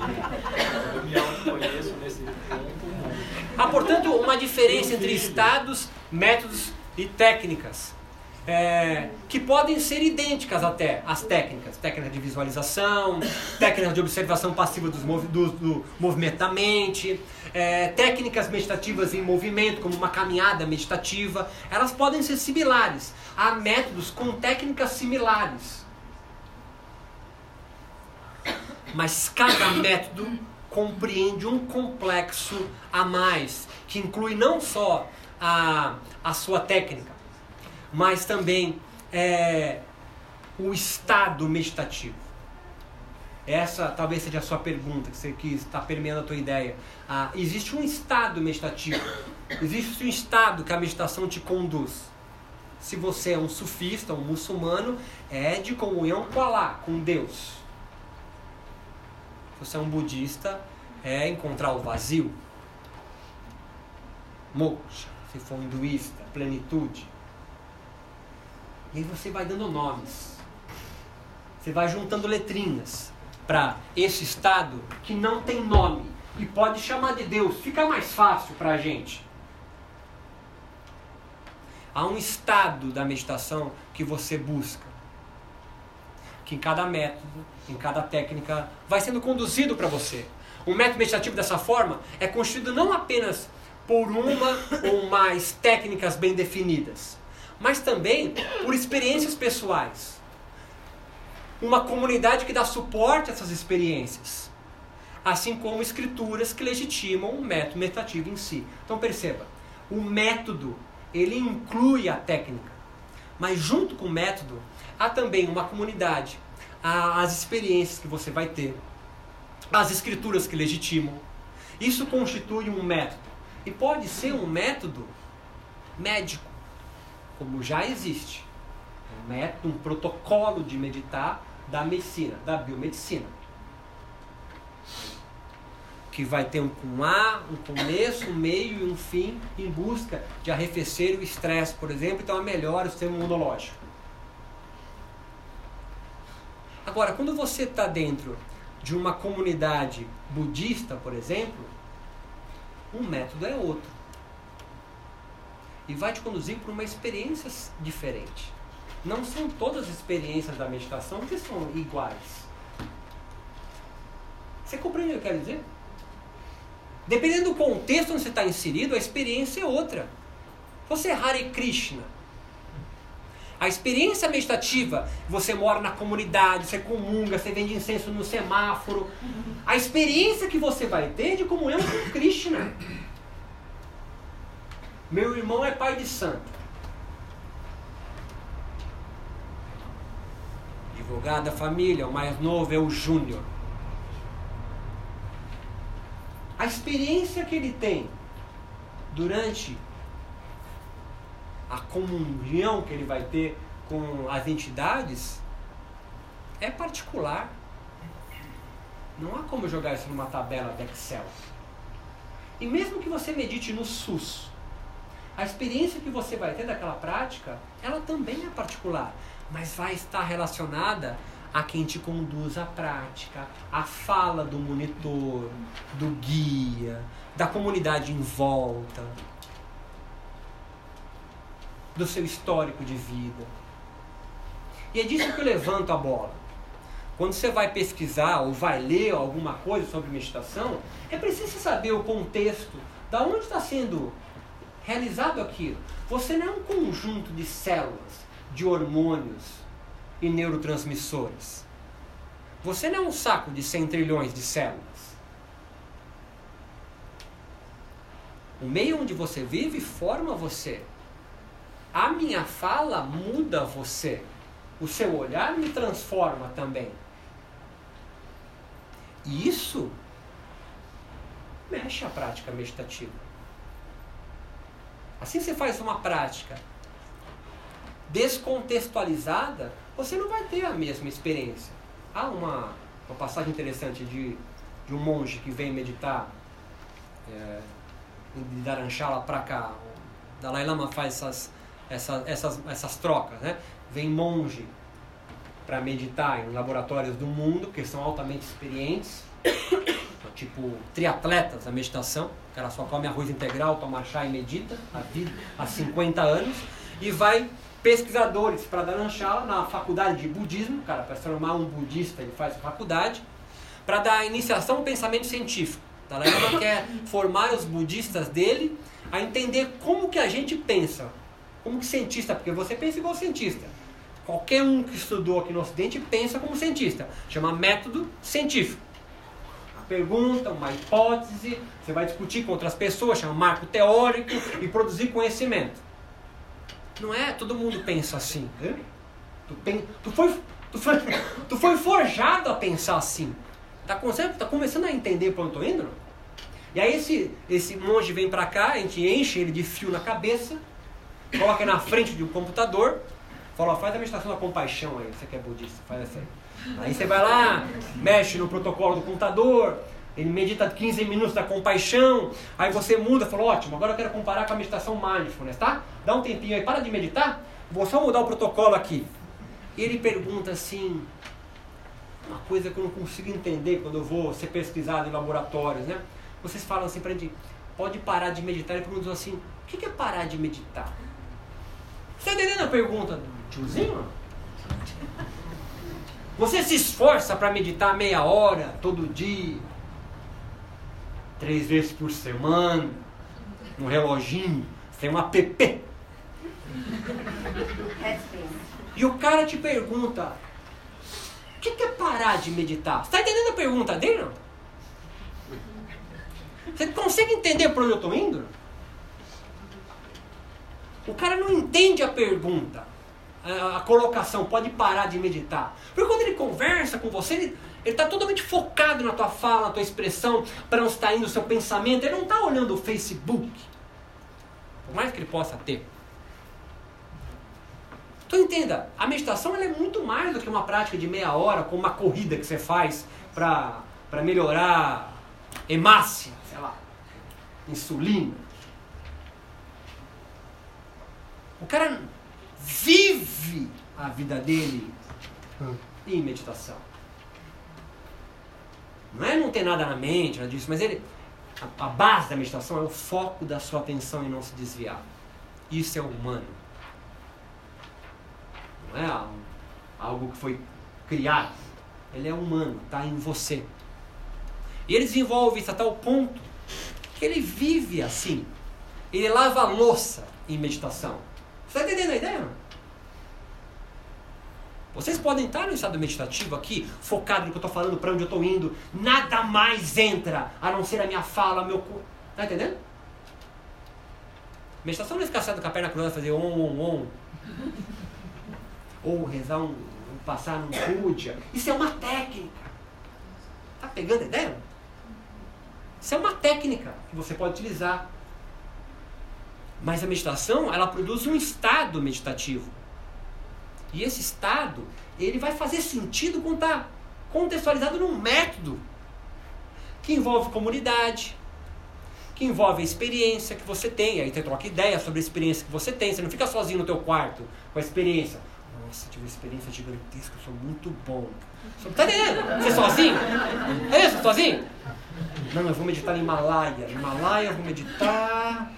S2: Eu me autoconheço nesse ponto.
S1: Há, portanto, uma diferença entre estados, métodos e técnicas é, que podem ser idênticas até as técnicas, técnicas de visualização, técnicas de observação passiva dos movi do, do movimento da mente, é, técnicas meditativas em movimento, como uma caminhada meditativa, elas podem ser similares. Há métodos com técnicas similares. Mas cada método compreende um complexo a mais, que inclui não só a, a sua técnica, mas também é, o estado meditativo. Essa talvez seja a sua pergunta, que você quis está permeando a tua ideia. Ah, existe um estado meditativo, existe um estado que a meditação te conduz. Se você é um sufista, um muçulmano, é de comunhão com Allah, com Deus. Se você é um budista, é encontrar o vazio. Moksha, se for um hinduísta, plenitude. E aí você vai dando nomes. Você vai juntando letrinhas para esse estado que não tem nome e pode chamar de Deus. Fica mais fácil para a gente. Há um estado da meditação que você busca. Que em cada método, em cada técnica, vai sendo conduzido para você. O método meditativo dessa forma é construído não apenas por uma ou mais técnicas bem definidas, mas também por experiências pessoais. Uma comunidade que dá suporte a essas experiências, assim como escrituras que legitimam o método meditativo em si. Então perceba, o método ele inclui a técnica, mas junto com o método há também uma comunidade, as experiências que você vai ter, as escrituras que legitimam. Isso constitui um método e pode ser um método médico como já existe um método, um protocolo de meditar da medicina, da biomedicina. Que vai ter um com A, um começo, um meio e um fim em busca de arrefecer o estresse, por exemplo, então melhora o sistema imunológico. Agora, quando você está dentro de uma comunidade budista, por exemplo, um método é outro e vai te conduzir para uma experiência diferente. Não são todas as experiências da meditação que são iguais. Você compreende o que eu quero dizer? Dependendo do contexto onde você está inserido, a experiência é outra. Você é Hare Krishna. A experiência meditativa, você mora na comunidade, você comunga, você vende incenso no semáforo. A experiência que você vai ter é de comunhão com Krishna. Meu irmão é pai de santo. Advogado da família, o mais novo é o Júnior. A experiência que ele tem durante a comunhão que ele vai ter com as entidades é particular. Não há como jogar isso numa tabela de Excel. E mesmo que você medite no SUS, a experiência que você vai ter daquela prática, ela também é particular, mas vai estar relacionada a quem te conduz à prática, a fala do monitor, do guia, da comunidade em volta, do seu histórico de vida. E é disso que eu levanto a bola. Quando você vai pesquisar ou vai ler alguma coisa sobre meditação, é preciso saber o contexto, da onde está sendo realizado aquilo. Você não é um conjunto de células, de hormônios e neurotransmissores. Você não é um saco de 100 trilhões de células. O meio onde você vive forma você. A minha fala muda você. O seu olhar me transforma também. E isso mexe a prática meditativa. Assim você faz uma prática descontextualizada, você não vai ter a mesma experiência. Há uma, uma passagem interessante de, de um monge que vem meditar é, de Dharamshala para cá. O Dalai Lama faz essas, essas, essas, essas trocas, né? Vem monge para meditar em laboratórios do mundo, que são altamente experientes, tipo triatletas da meditação. O cara só come arroz integral, toma chá e medita a vida, há 50 anos. E vai pesquisadores para Dharamshala na faculdade de budismo, cara, para se formar um budista ele faz a faculdade, para dar iniciação ao pensamento científico. Dalai Lama quer formar os budistas dele a entender como que a gente pensa, como que cientista, porque você pensa igual cientista. Qualquer um que estudou aqui no Ocidente pensa como cientista. Chama método científico. Pergunta, uma hipótese, você vai discutir com outras pessoas, chama marco teórico e produzir conhecimento. Não é? Todo mundo pensa assim. Né? Tu, pen, tu, foi, tu, foi, tu foi forjado a pensar assim. Tá, tá começando a entender para onde eu tô indo? E aí esse, esse monge vem para cá, a gente enche ele de fio na cabeça, coloca na frente de um computador, fala, faz a meditação da compaixão aí, você que é budista, faz essa aí. Aí você vai lá, mexe no protocolo do computador, ele medita 15 minutos da compaixão, aí você muda, fala, ótimo, agora eu quero comparar com a meditação mindfulness, tá? Dá um tempinho aí, para de meditar, vou só mudar o protocolo aqui. E ele pergunta assim, uma coisa que eu não consigo entender quando eu vou ser pesquisado em laboratórios, né? Vocês falam assim pra gente, pode parar de meditar, e perguntam assim, o que é parar de meditar? Você está entendendo a pergunta do tiozinho? Você se esforça para meditar meia hora, todo dia, três vezes por semana, um reloginho, você tem um app. E o cara te pergunta: o que é parar de meditar? Você está entendendo a pergunta dele? Não? Você consegue entender para onde eu estou indo? O cara não entende a pergunta, a, colocação, pode parar de meditar. Porque quando ele conversa com você, ele está totalmente focado na tua fala, na tua expressão, para onde está indo o seu pensamento. Ele não está olhando o Facebook, por mais que ele possa ter. Então entenda, a meditação é muito mais do que uma prática de meia hora, como uma corrida que você faz para melhorar hemácia, sei lá, insulina. O cara vive a vida dele em meditação. Não é não ter nada na mente, nada disso, mas ele. A, a base da meditação é o foco da sua atenção e não se desviar. Isso é humano. Não é algo, algo que foi criado. Ele é humano, está em você. E ele desenvolve isso a tal ponto que ele vive assim. Ele lava a louça em meditação. Você está entendendo a ideia? Vocês podem estar no estado meditativo aqui, focado no que eu estou falando, para onde eu estou indo. Nada mais entra a não ser a minha fala, meu corpo. Está entendendo? Meditação não é ficar com a perna cruzada fazer on, on, on. Ou rezar um, passar num puja. Isso é uma técnica. Tá pegando a ideia? Isso é uma técnica que você pode utilizar. Mas a meditação, ela produz um estado meditativo. E esse estado, ele vai fazer sentido quando está contextualizado num método que envolve comunidade, que envolve a experiência que você tem. Aí você troca ideia sobre a experiência que você tem. Você não fica sozinho no teu quarto com a experiência. Nossa, tive uma experiência gigantesca, eu sou muito bom. Tá entendendo? Você sozinho? É isso? Sozinho? Não, eu vou meditar no Himalaia. No Himalaia eu vou meditar.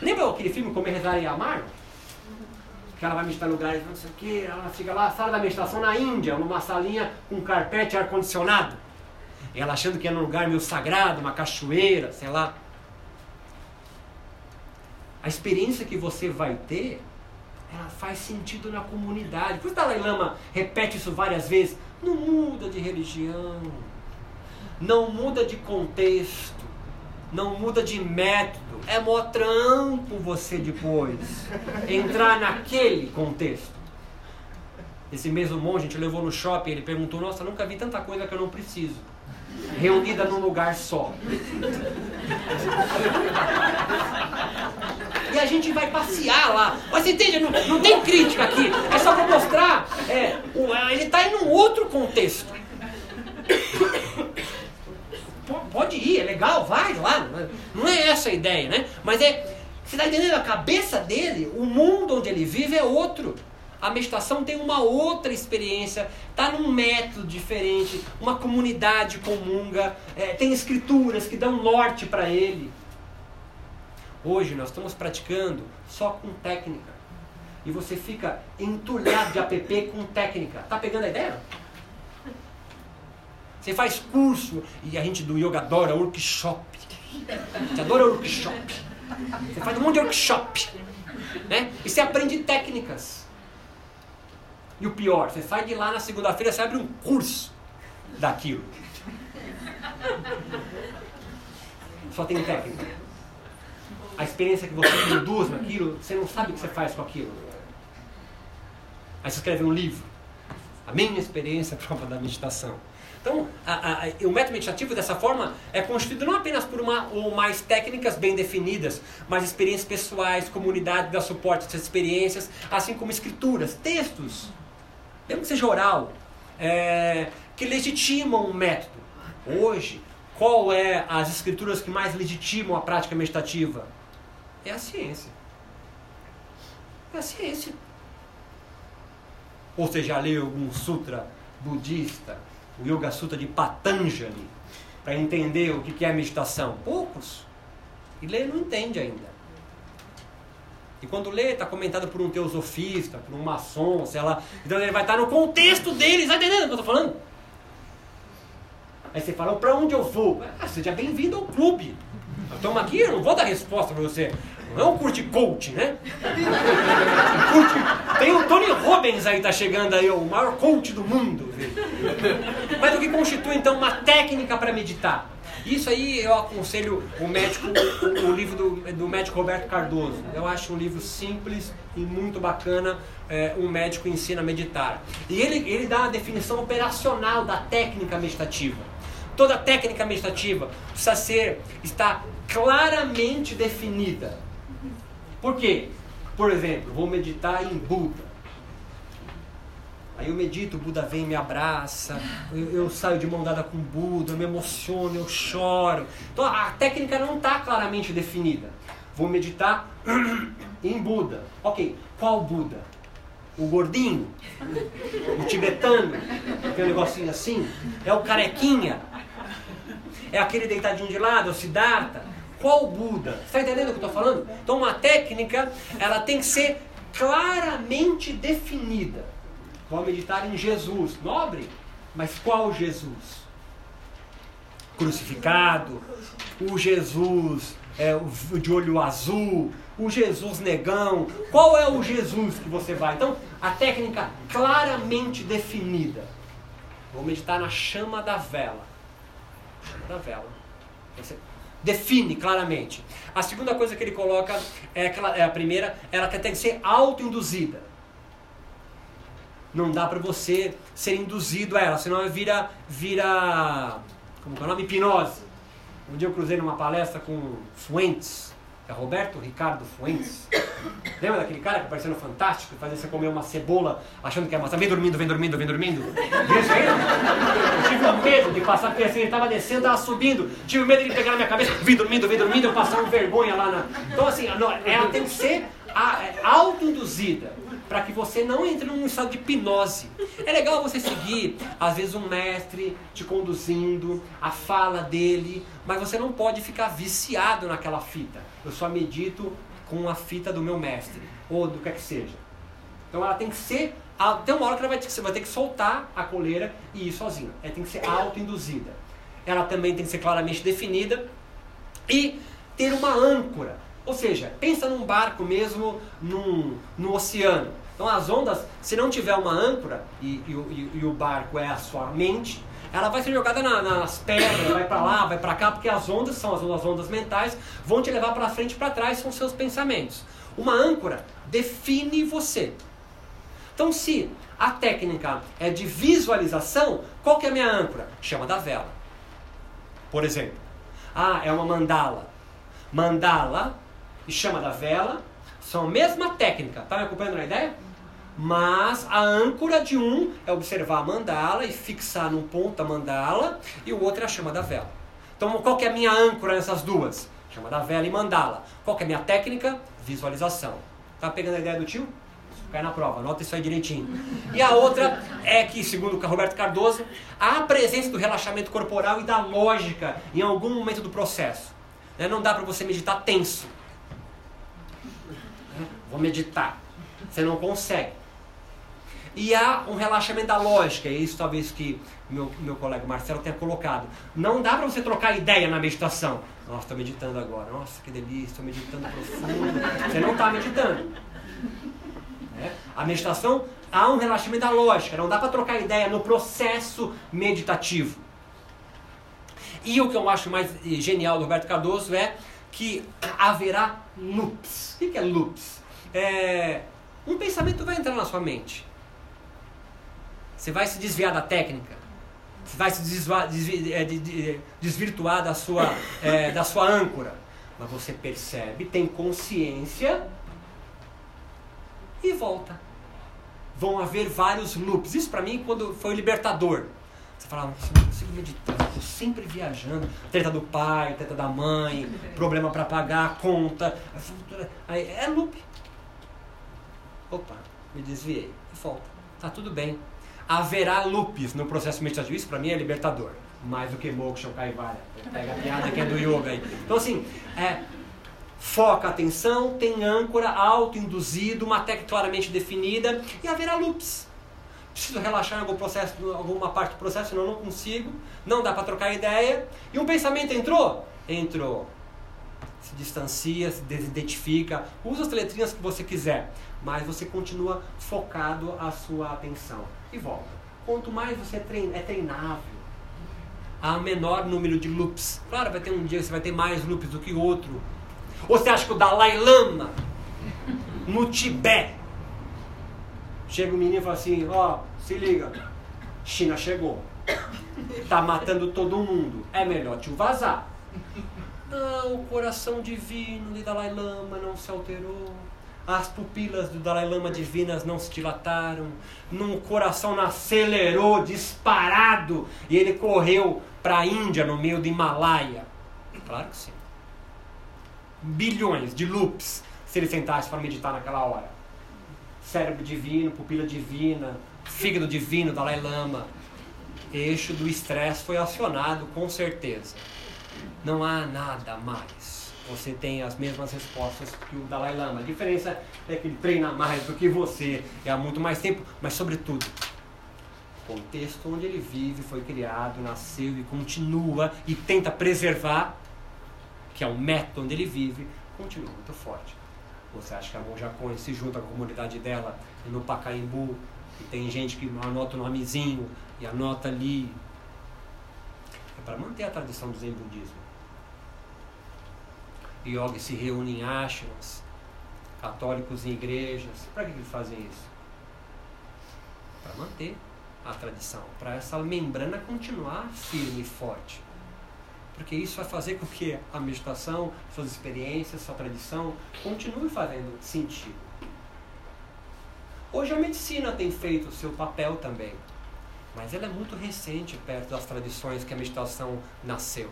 S1: Lembra aquele filme Comer, Rezar e Amar? Que ela vai meditar em lugares, não sei o que, ela chega lá, sala da meditação na Índia, numa salinha com carpete e ar-condicionado. Ela achando que é num lugar meio sagrado, uma cachoeira, sei lá. A experiência que você vai ter, ela faz sentido na comunidade. Por isso Dalai Lama repete isso várias vezes. Não muda de religião, não muda de contexto, não muda de método. É mó trampo você depois entrar naquele contexto. Esse mesmo monge, a gente levou no shopping, ele perguntou, nossa, nunca vi tanta coisa que eu não preciso. Reunida num lugar só. E a gente vai passear lá. Mas entende? Não, não tem crítica aqui. É só para mostrar. É, ele está em um outro contexto. Pode ir, é legal, vai lá. Não é essa a ideia, né? Mas é. Você está entendendo? A cabeça dele, o mundo onde ele vive é outro. A meditação tem uma outra experiência, está num método diferente, uma comunidade comunga, é, tem escrituras que dão norte para ele. Hoje nós estamos praticando só com técnica. E você fica entulhado de app com técnica. Tá pegando a ideia? Você faz curso e a gente do yoga adora workshop. Gente adora workshop. Você faz um monte de workshop. Né? E você aprende técnicas. E o pior, você sai de lá na segunda-feira, você abre um curso daquilo. Só tem técnica. A experiência que você produz naquilo, você não sabe o que você faz com aquilo. Aí você escreve um livro. A minha experiência prova da meditação. Então, a, a, o método meditativo dessa forma é constituído não apenas por uma ou mais técnicas bem definidas, mas experiências pessoais, comunidade dá suporte a essas experiências, assim como escrituras, textos, mesmo que seja oral, é, que legitimam um método. Hoje, qual é as escrituras que mais legitimam a prática meditativa? É a ciência. É a ciência. Ou você já leu algum sutra budista, o Yoga Sutra de Patanjali, para entender o que é meditação? Poucos. E lê não entende ainda. E quando lê, está comentado por um teosofista, por um maçom, sei lá. Então ele vai estar no contexto deles, está entendendo o que eu estou falando? Aí você fala, para onde eu vou? Ah, seja bem-vindo ao clube. Estamos aqui, eu não vou dar resposta para você. Não é um curte coach, né? Tem o Tony Robbins aí, tá chegando aí, o maior coach do mundo. Mas o que constitui então uma técnica para meditar? Isso aí eu aconselho o médico, o, o livro do, do, médico Roberto Cardoso. Eu acho um livro simples e muito bacana. É, um médico ensina a meditar. E ele, ele dá uma definição operacional da técnica meditativa. Toda técnica meditativa precisa ser, está claramente definida. Por quê? Por exemplo, vou meditar em Buda. Aí eu medito, o Buda vem e me abraça, eu, eu, saio de mão dada com o Buda, eu me emociono, eu choro. Então a técnica não está claramente definida. Vou meditar em Buda. Ok, qual Buda? O gordinho? O tibetano? Tem um negocinho assim? É o carequinha? É aquele deitadinho de lado, é o Siddhartha? Qual Buda? Está entendendo o que eu estou falando? Então uma técnica, ela tem que ser claramente definida. Vou meditar em Jesus, nobre, mas qual Jesus? Crucificado, o Jesus é, de olho azul, o Jesus negão. Qual é o Jesus que você vai? Então, a técnica claramente definida. Vou meditar na chama da vela. Chama da vela. Você define claramente. A segunda coisa que ele coloca é, aquela, é a primeira, ela tem que ser autoinduzida. Não dá para você ser induzido a ela, senão vira, vira como é o nome? Hipnose. Um dia eu cruzei numa palestra com Fuentes, é Roberto Ricardo Fuentes. Lembra daquele cara que apareceu no Fantástico e fazia você comer uma cebola achando que é maçã? Vem dormindo, vem dormindo, vem dormindo. Isso aí? Eu tive um medo de passar, porque assim, ele estava descendo, estava subindo. Tive medo de pegar na minha cabeça, vem dormindo, vem dormindo, eu passar uma vergonha lá na. Então, assim, ela tem que ser é, autoinduzida para que você não entre num estado de hipnose. É legal você seguir, às vezes, um mestre te conduzindo, a fala dele, mas você não pode ficar viciado naquela fita. Eu só medito com a fita do meu mestre, ou do que é que seja. Então ela tem que ser. Tem uma hora que ela vai ter, você vai ter que soltar a coleira e ir sozinha. Ela tem que ser autoinduzida. Ela também tem que ser claramente definida e ter uma âncora. Ou seja, pensa num barco mesmo num, no oceano. Então as ondas, se não tiver uma âncora e, e, e, e o barco é a sua mente, ela vai ser jogada na, nas pedras, vai para lá, vai para cá, porque as ondas são as ondas, as ondas mentais, vão te levar para frente e para trás, são seus pensamentos. Uma âncora define você. Então, se a técnica é de visualização, qual que é a minha âncora? Chama da vela. Por exemplo, ah, é uma mandala. Mandala e chama da vela são a mesma técnica. Tá me acompanhando na ideia? Mas a âncora de um é observar a mandala e fixar num ponto a mandala, e o outro é a chama da vela. Então, qual que é a minha âncora nessas duas? Chama da vela e mandala. Qual que é a minha técnica? Visualização. Tá pegando a ideia do tio? Cai na prova, anota isso aí direitinho. E a outra é que, segundo o Roberto Cardoso, há a presença do relaxamento corporal e da lógica em algum momento do processo. Né? Não dá para você meditar tenso. Vou meditar. Você não consegue. E há um relaxamento da lógica, é isso talvez que meu, meu colega Marcelo tenha colocado. Não dá para você trocar ideia na meditação. Nossa, estou meditando agora. Nossa, que delícia, estou meditando profundo. Você não está meditando. É? A meditação há um relaxamento da lógica. Não dá para trocar ideia no processo meditativo. E o que eu acho mais genial do Roberto Cardoso é que haverá loops. O que é loops? É, um pensamento vai entrar na sua mente. Você vai se desviar da técnica. Você vai se desviar, é, desvirtuar da sua, é, da sua âncora. Mas você percebe, tem consciência e volta. Vão haver vários loops. Isso para mim quando foi o libertador. Você fala, nossa, não consigo meditar, estou sempre viajando. Treta do pai, treta da mãe, problema para pagar a conta. É loop. Opa, me desviei. E volta. Tá tudo bem haverá loops no processo meditativo. Isso para mim é libertador. Mais do que moksha ou kaivalya. Pega a piada que é do yoga aí. Então assim, é, foca a atenção, tem âncora, auto-induzido, uma técnica claramente definida e haverá loops. Preciso relaxar em algum processo, alguma parte do processo, senão não consigo. Não dá para trocar ideia. E um pensamento entrou? Entrou. Se distancia, se desidentifica, usa as letrinhas que você quiser, mas você continua focado a sua atenção e volta. Quanto mais você treina, é treinável, há menor número de loops. Claro, vai ter um dia que você vai ter mais loops do que outro. Ou você acha que o Dalai Lama, no Tibete, chega o menino e fala assim: Ó, oh, se liga, China chegou, tá matando todo mundo, é melhor te vazar. Não, o coração divino de Dalai Lama não se alterou as pupilas do Dalai Lama divinas não se dilataram, no coração acelerou disparado e ele correu para a Índia no meio do Himalaia. Claro que sim. Bilhões de loops se ele sentasse para meditar naquela hora. Cérebro divino, pupila divina, fígado divino, Dalai Lama. Eixo do estresse foi acionado com certeza. Não há nada mais você tem as mesmas respostas que o Dalai Lama. A diferença é que ele treina mais do que você, é há muito mais tempo, mas sobretudo, o contexto onde ele vive foi criado, nasceu e continua e tenta preservar, que é o método onde ele vive, continua muito forte. Você acha que a Monja Cohen se junta com a comunidade dela no Pacaembu e tem gente que anota o nomezinho e anota ali. É para manter a tradição do Zen Budismo yoga se reúnem em ashrams, católicos em igrejas. Para que eles fazem isso? Para manter a tradição, para essa membrana continuar firme e forte. Porque isso vai fazer com que a meditação, suas experiências, sua tradição continue fazendo sentido. Hoje a medicina tem feito o seu papel também, mas ela é muito recente perto das tradições que a meditação nasceu.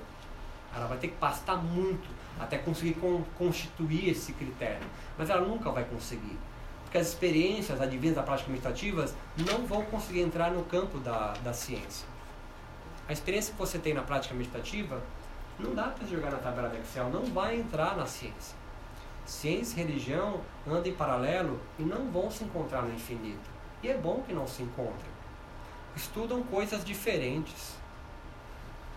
S1: Ela vai ter que pastar muito até conseguir constituir esse critério, mas ela nunca vai conseguir. Porque as experiências advindas da prática meditativa não vão conseguir entrar no campo da, da ciência. A experiência que você tem na prática meditativa não dá para jogar na tabela do Excel, não vai entrar na ciência. Ciência e religião andam em paralelo e não vão se encontrar no infinito. E é bom que não se encontrem. Estudam coisas diferentes.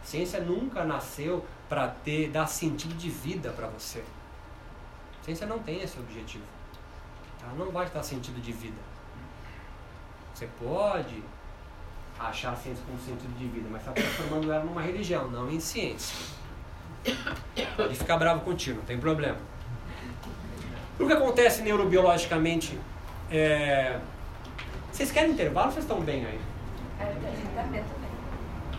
S1: Ciência nunca nasceu para ter dar sentido de vida para você. Ciência não tem esse objetivo. Ela não vai dar sentido de vida. Você pode achar a ciência como sentido de vida, mas está transformando ela numa religião, não em ciência. Pode ficar bravo contigo, não tem problema. O que acontece neurobiologicamente é... Vocês querem intervalo ou vocês estão bem aí?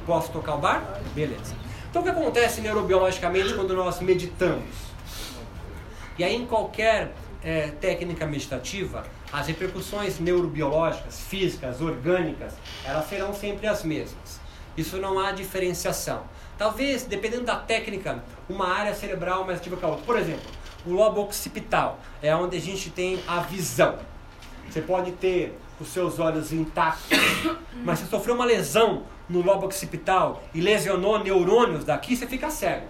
S1: Posso tocar o bar? Beleza. Então o que acontece neurobiologicamente quando nós meditamos? E aí em qualquer é, técnica meditativa, as repercussões neurobiológicas, físicas, orgânicas, elas serão sempre as mesmas. Isso não há diferenciação. Talvez, dependendo da técnica, uma área cerebral mais ativa que a outra. Por exemplo, o lobo occipital é onde a gente tem a visão. Você pode ter os seus olhos intactos, mas se sofreu uma lesão no lobo occipital e lesionou neurônios daqui, você fica cego.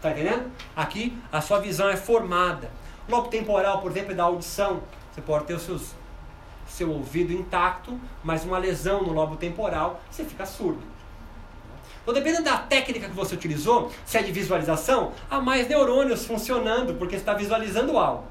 S1: Tá entendendo? Aqui a sua visão é formada. O lobo temporal, por exemplo, é da audição. Você pode ter o seus, seu ouvido intacto, mas uma lesão no lobo temporal, você fica surdo. Então, dependendo da técnica que você utilizou, se é de visualização, há mais neurônios funcionando, porque está visualizando algo.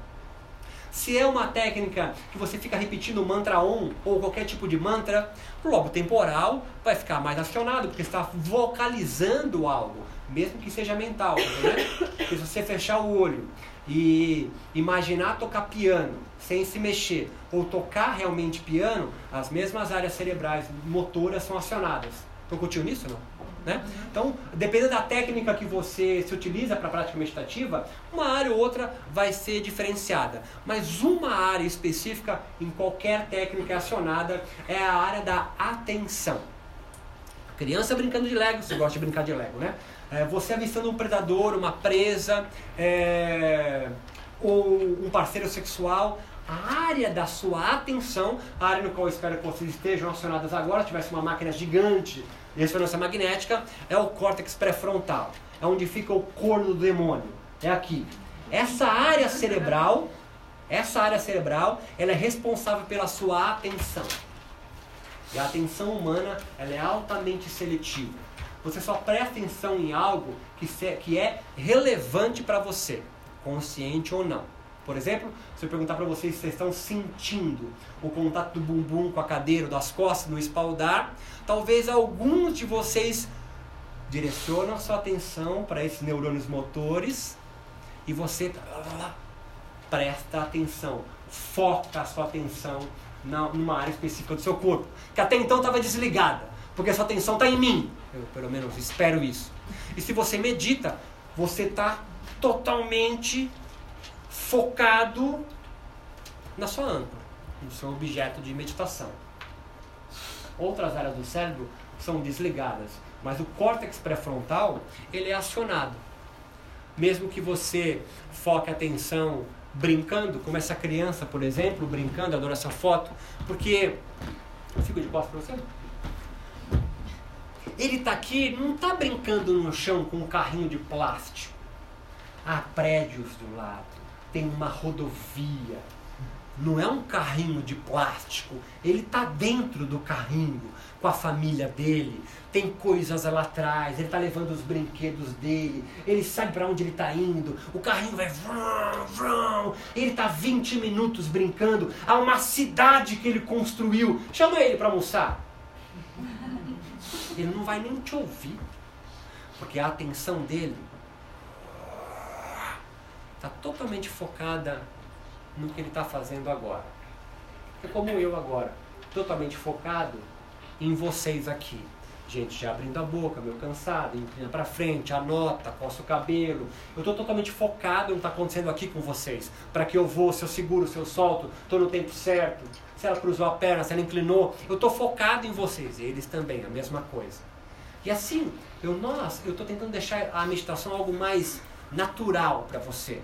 S1: Se é uma técnica que você fica repetindo mantra OM ou qualquer tipo de mantra, o lobo temporal vai ficar mais acionado, porque está vocalizando algo, mesmo que seja mental. Né? se você fechar o olho e imaginar tocar piano sem se mexer, ou tocar realmente piano, as mesmas áreas cerebrais motoras são acionadas. Estão curtindo nisso não? Né? Então, dependendo da técnica que você se utiliza para a prática meditativa, uma área ou outra vai ser diferenciada. Mas uma área específica em qualquer técnica acionada é a área da atenção. Criança brincando de Lego, você gosta de brincar de Lego, né? É, você avistando um predador, uma presa, é, ou um parceiro sexual, a área da sua atenção, a área no qual eu espero que vocês estejam acionadas agora, se tivesse uma máquina gigante ressonância magnética é o córtex pré-frontal. É onde fica o corno do demônio. É aqui. Essa área cerebral, essa área cerebral, ela é responsável pela sua atenção. E a atenção humana, ela é altamente seletiva. Você só presta atenção em algo que, que é relevante para você, consciente ou não. Por exemplo, se eu perguntar para vocês se vocês estão sentindo o contato do bumbum com a cadeira, das costas, no espaldar, talvez alguns de vocês direcionam a sua atenção para esses neurônios motores e você presta atenção, foca a sua atenção numa área específica do seu corpo, que até então estava desligada, porque a sua atenção está em mim. Eu pelo menos espero isso. E se você medita, você está totalmente focado na sua âncora, no seu objeto de meditação. Outras áreas do cérebro são desligadas, mas o córtex pré-frontal ele é acionado. Mesmo que você foque a atenção brincando, como essa criança, por exemplo, brincando, adoro essa foto, porque eu fico de costas para você. Ele está aqui, não está brincando no chão com um carrinho de plástico. Há prédios do lado tem uma rodovia. Não é um carrinho de plástico. Ele está dentro do carrinho com a família dele. Tem coisas lá atrás. Ele está levando os brinquedos dele. Ele sabe para onde ele está indo. O carrinho vai. Vrum, vrum. Ele está 20 minutos brincando. Há uma cidade que ele construiu. Chama ele para almoçar. Ele não vai nem te ouvir. Porque a atenção dele está totalmente focada no que ele está fazendo agora. É como eu agora, totalmente focado em vocês aqui. Gente já abrindo a boca, meio cansado, inclina para frente, anota, coça o cabelo. Eu estou totalmente focado no que está acontecendo aqui com vocês. Para que eu vou, se eu seguro, se eu solto, estou no tempo certo. Se ela cruzou a perna, se ela inclinou. Eu estou focado em vocês. E eles também, a mesma coisa. E assim, eu nós, eu estou tentando deixar a meditação algo mais natural para você.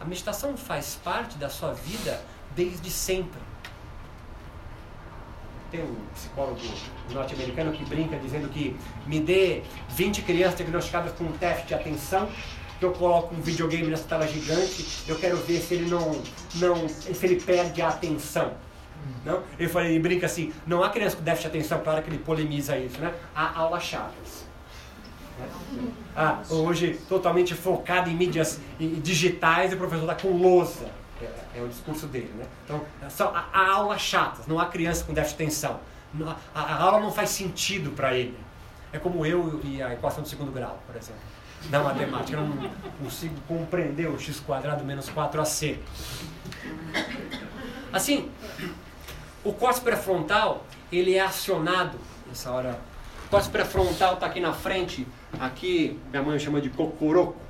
S1: A meditação faz parte da sua vida desde sempre. Tem um psicólogo norte-americano que brinca dizendo que me dê 20 crianças diagnosticadas com um teste de atenção, que eu coloco um videogame nessa tela gigante, eu quero ver se ele não, não se ele perde a atenção. Não? Ele, fala, ele brinca assim, não há criança com déficit de atenção, claro que ele polemiza isso, né? Há aulas chatas. Ah, hoje totalmente focado em mídias digitais e o professor está com lousa. É, é, o discurso dele, né? Então, há, há aulas chatas, não há criança com déficit de atenção. A, a aula não faz sentido para ele. É como eu e a equação do segundo grau, por exemplo. Na matemática, eu não consigo compreender o x quadrado menos 4ac. Assim, o córtex pré-frontal, ele é acionado nessa hora. Córtex pré-frontal está aqui na frente, aqui minha mãe chama de cocoroco.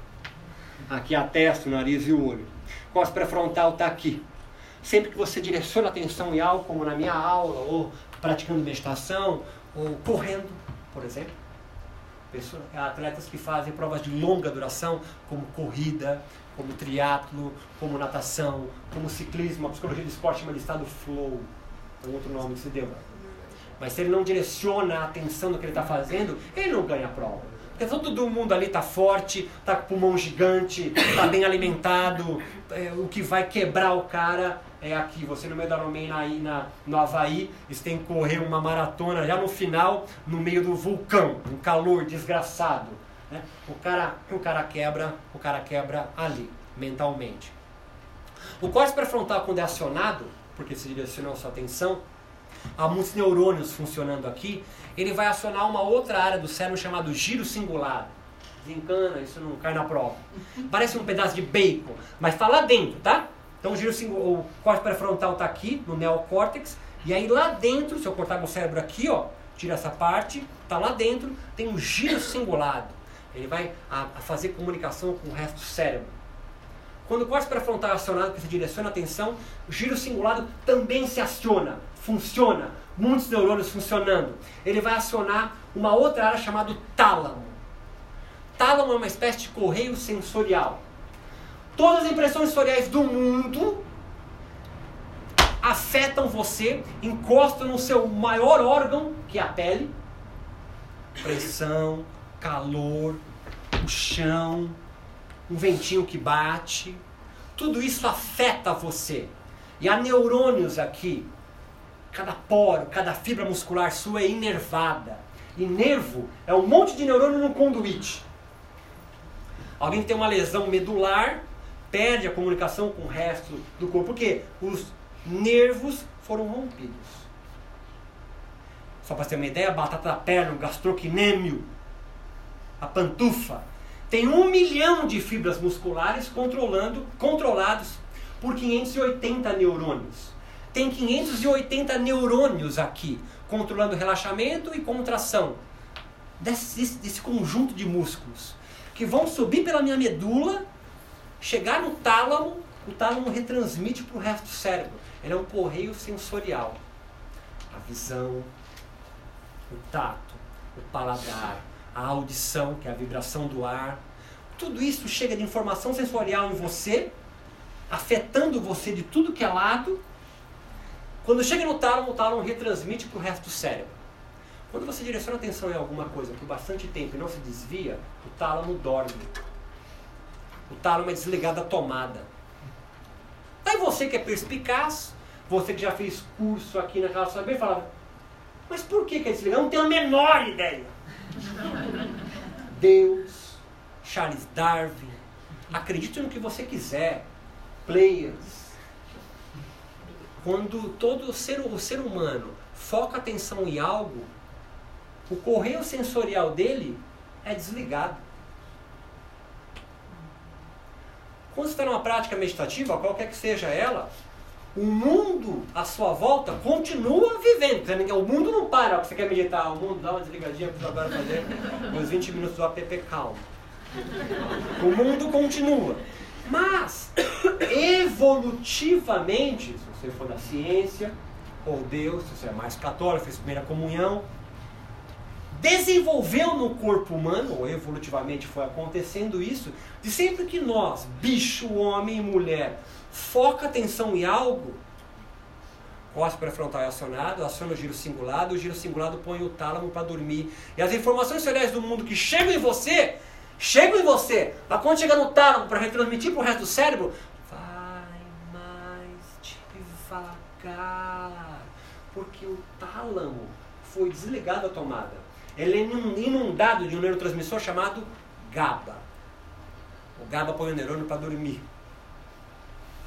S1: Aqui a testa, o nariz e o olho. Córtex pré-frontal está aqui. Sempre que você direciona a atenção em algo, como na minha aula, ou praticando meditação, ou correndo, por exemplo. Pessoas, atletas que fazem provas de longa duração, como corrida, como triatlo, como natação, como ciclismo, a psicologia do esporte chama de estado flow um outro nome que se deu. Mas se ele não direciona a atenção no que ele está fazendo, ele não ganha a prova. Porque todo mundo ali está forte, está com pulmão gigante, está bem alimentado. É, o que vai quebrar o cara é aqui. Você no meio da Romaine aí na, no Havaí, eles têm que correr uma maratona já no final, no meio do vulcão, um calor desgraçado. Né? O, cara, o cara quebra, o cara quebra ali, mentalmente. O córtex pré-frontal, quando é acionado, porque se direcionou sua atenção, há muitos neurônios funcionando aqui, ele vai acionar uma outra área do cérebro chamado giro singular. Desencana, isso não cai na prova. Parece um pedaço de bacon, mas está lá dentro, tá? Então o giro singular, o córtex pré-frontal está aqui, no neocórtex, e aí lá dentro, se eu cortar meu cérebro aqui, ó, tira essa parte, está lá dentro, tem um giro singulado. Ele vai a, a fazer comunicação com o resto do cérebro. Quando o córtex pré-frontal é acionado, que se direciona a atenção, o giro cingulado também se aciona, funciona, muitos neurônios funcionando. Ele vai acionar uma outra área chamada tálamo. Tálamo é uma espécie de correio sensorial. Todas as impressões sensoriais do mundo afetam você, encostam no seu maior órgão, que é a pele. Pressão, calor, o chão, um ventinho que bate. Tudo isso afeta você. E há neurônios aqui. Cada poro, cada fibra muscular sua é inervada. E nervo é um monte de neurônio num conduíte. Alguém que tem uma lesão medular perde a comunicação com o resto do corpo, porque os nervos foram rompidos. Só para ter uma ideia, a batata da perna, o gastrocnêmio, a pantufa, tem um milhão de fibras musculares controlando, controlados por 580 neurônios. Tem 580 neurônios aqui, controlando relaxamento e contração desse, desse conjunto de músculos, que vão subir pela minha medula, chegar no tálamo, o tálamo retransmite para o resto do cérebro. Ele é um correio sensorial. A visão, o tato, o paladar, a audição, que é a vibração do ar. Tudo isso chega de informação sensorial em você, afetando você de tudo que é lado. Quando chega no tálamo, o tálamo retransmite para o resto do cérebro. Quando você direciona a atenção em alguma coisa por bastante tempo e não se desvia, o tálamo dorme. O tálamo é desligado da tomada. Aí você que é perspicaz, você que já fez curso aqui na Casa Saber, fala, mas por que, que é desligado? Eu não tenho a menor ideia. Deus, Charles Darwin, acredite no que você quiser, players. Quando todo ser, o ser humano foca atenção em algo, o correio sensorial dele é desligado. Quando você está numa prática meditativa, qualquer que seja ela, o mundo à sua volta continua vivendo. O mundo não para. Você quer meditar? O mundo dá uma desligadinha para agora fazer uns 20 minutos do app calmo. O mundo continua. Mas, evolutivamente, se você for da ciência, ou Deus, se você é mais católico, fez primeira comunhão, desenvolveu no corpo humano, ou evolutivamente foi acontecendo isso, de sempre que nós, bicho, homem e mulher, foca atenção em algo, cospe pré-frontal é acionado, aciona o giro cingulado, o giro cingulado põe o tálamo para dormir. E as informações sensoriais do mundo que chegam em você, chegam em você, mas quando chega no tálamo para retransmitir para o resto do cérebro, vai mais devagar, porque o tálamo foi desligado da tomada. Ele é inundado de um neurotransmissor chamado GABA. O GABA põe o neurônio para dormir.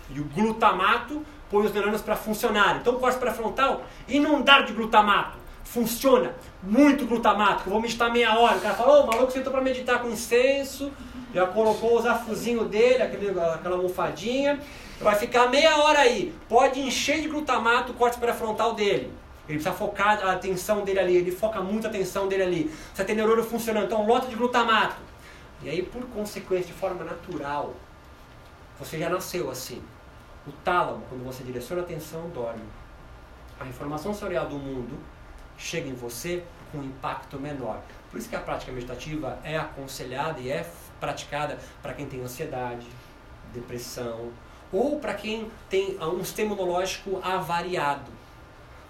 S1: E o glutamato põe os neurônios para funcionar. Então o córtex pré-frontal, inundado de glutamato. Funciona muito glutamato. Eu vou meditar meia hora. O cara falou, o maluco sentou para meditar com incenso, já colocou os afuzinhos dele, aquele, aquela almofadinha. Vai ficar meia hora aí. Pode encher de glutamato o córtex pré-frontal dele. Ele precisa focar a atenção dele ali, ele foca muito a atenção dele ali. Você tem neurônio funcionando, então lota de glutamato. E aí, por consequência, de forma natural, você já nasceu assim. O tálamo, quando você direciona a atenção, dorme. A informação sensorial do mundo chega em você com impacto menor. Por isso que a prática meditativa é aconselhada e é praticada para quem tem ansiedade, depressão, ou para quem tem um sistema imunológico avariado.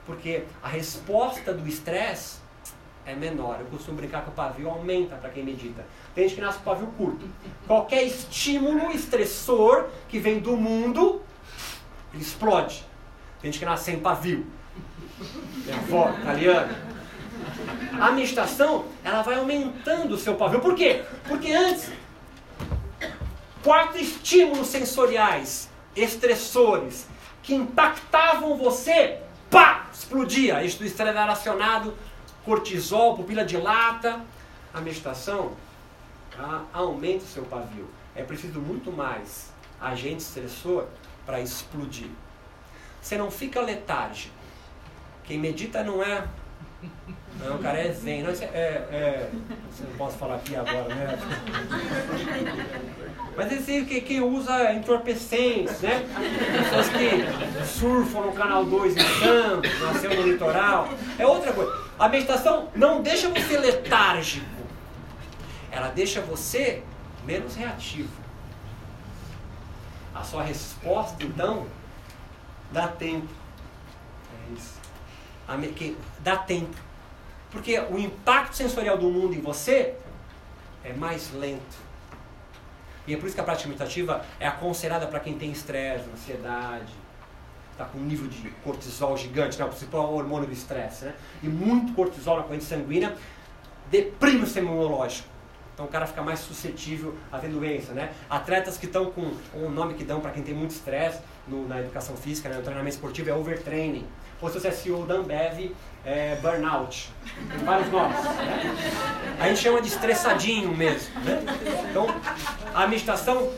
S1: Porque a resposta do estresse é menor. Eu costumo brincar que o pavio aumenta para quem medita. Tem gente que nasce com pavio curto. Qualquer estímulo estressor que vem do mundo ele explode. Tem gente que nasce sem pavio. Minha avó, italiana. A meditação, ela vai aumentando o seu pavio. Por quê? Porque antes, quatro estímulos sensoriais, estressores, que impactavam você, pá, explodia. Isso estresse era acionado, cortisol, pupila dilata. A meditação aumenta o seu pavio. É preciso muito mais agente estressor para explodir. Você não fica letárgico. Quem medita não é. Não, o cara é zen. Não, é, é, você não posso falar aqui agora, né? Mas esse que quem usa entorpecentes, né? Pessoas que surfam no canal 2 em Santos, nasceu no litoral. É outra coisa. A meditação não deixa você letárgico. Ela deixa você menos reativo. A sua resposta, então, dá tempo. É isso. Me... que... Dá tempo. Porque o impacto sensorial do mundo em você é mais lento. E é por isso que a prática meditativa é aconselhada para quem tem estresse, ansiedade, está com um nível de cortisol gigante, né? o principal hormônio do estresse. Né? E muito cortisol na corrente sanguínea deprime o sistema imunológico. Então o cara fica mais suscetível a ter doença, né? Atletas que estão com o nome que dão para quem tem muito estresse na educação física, né? no treinamento esportivo é overtraining. Ou se você é CEO da Ambev, é burnout. Tem vários nomes. Né? A gente chama de estressadinho mesmo. Né? Então a meditação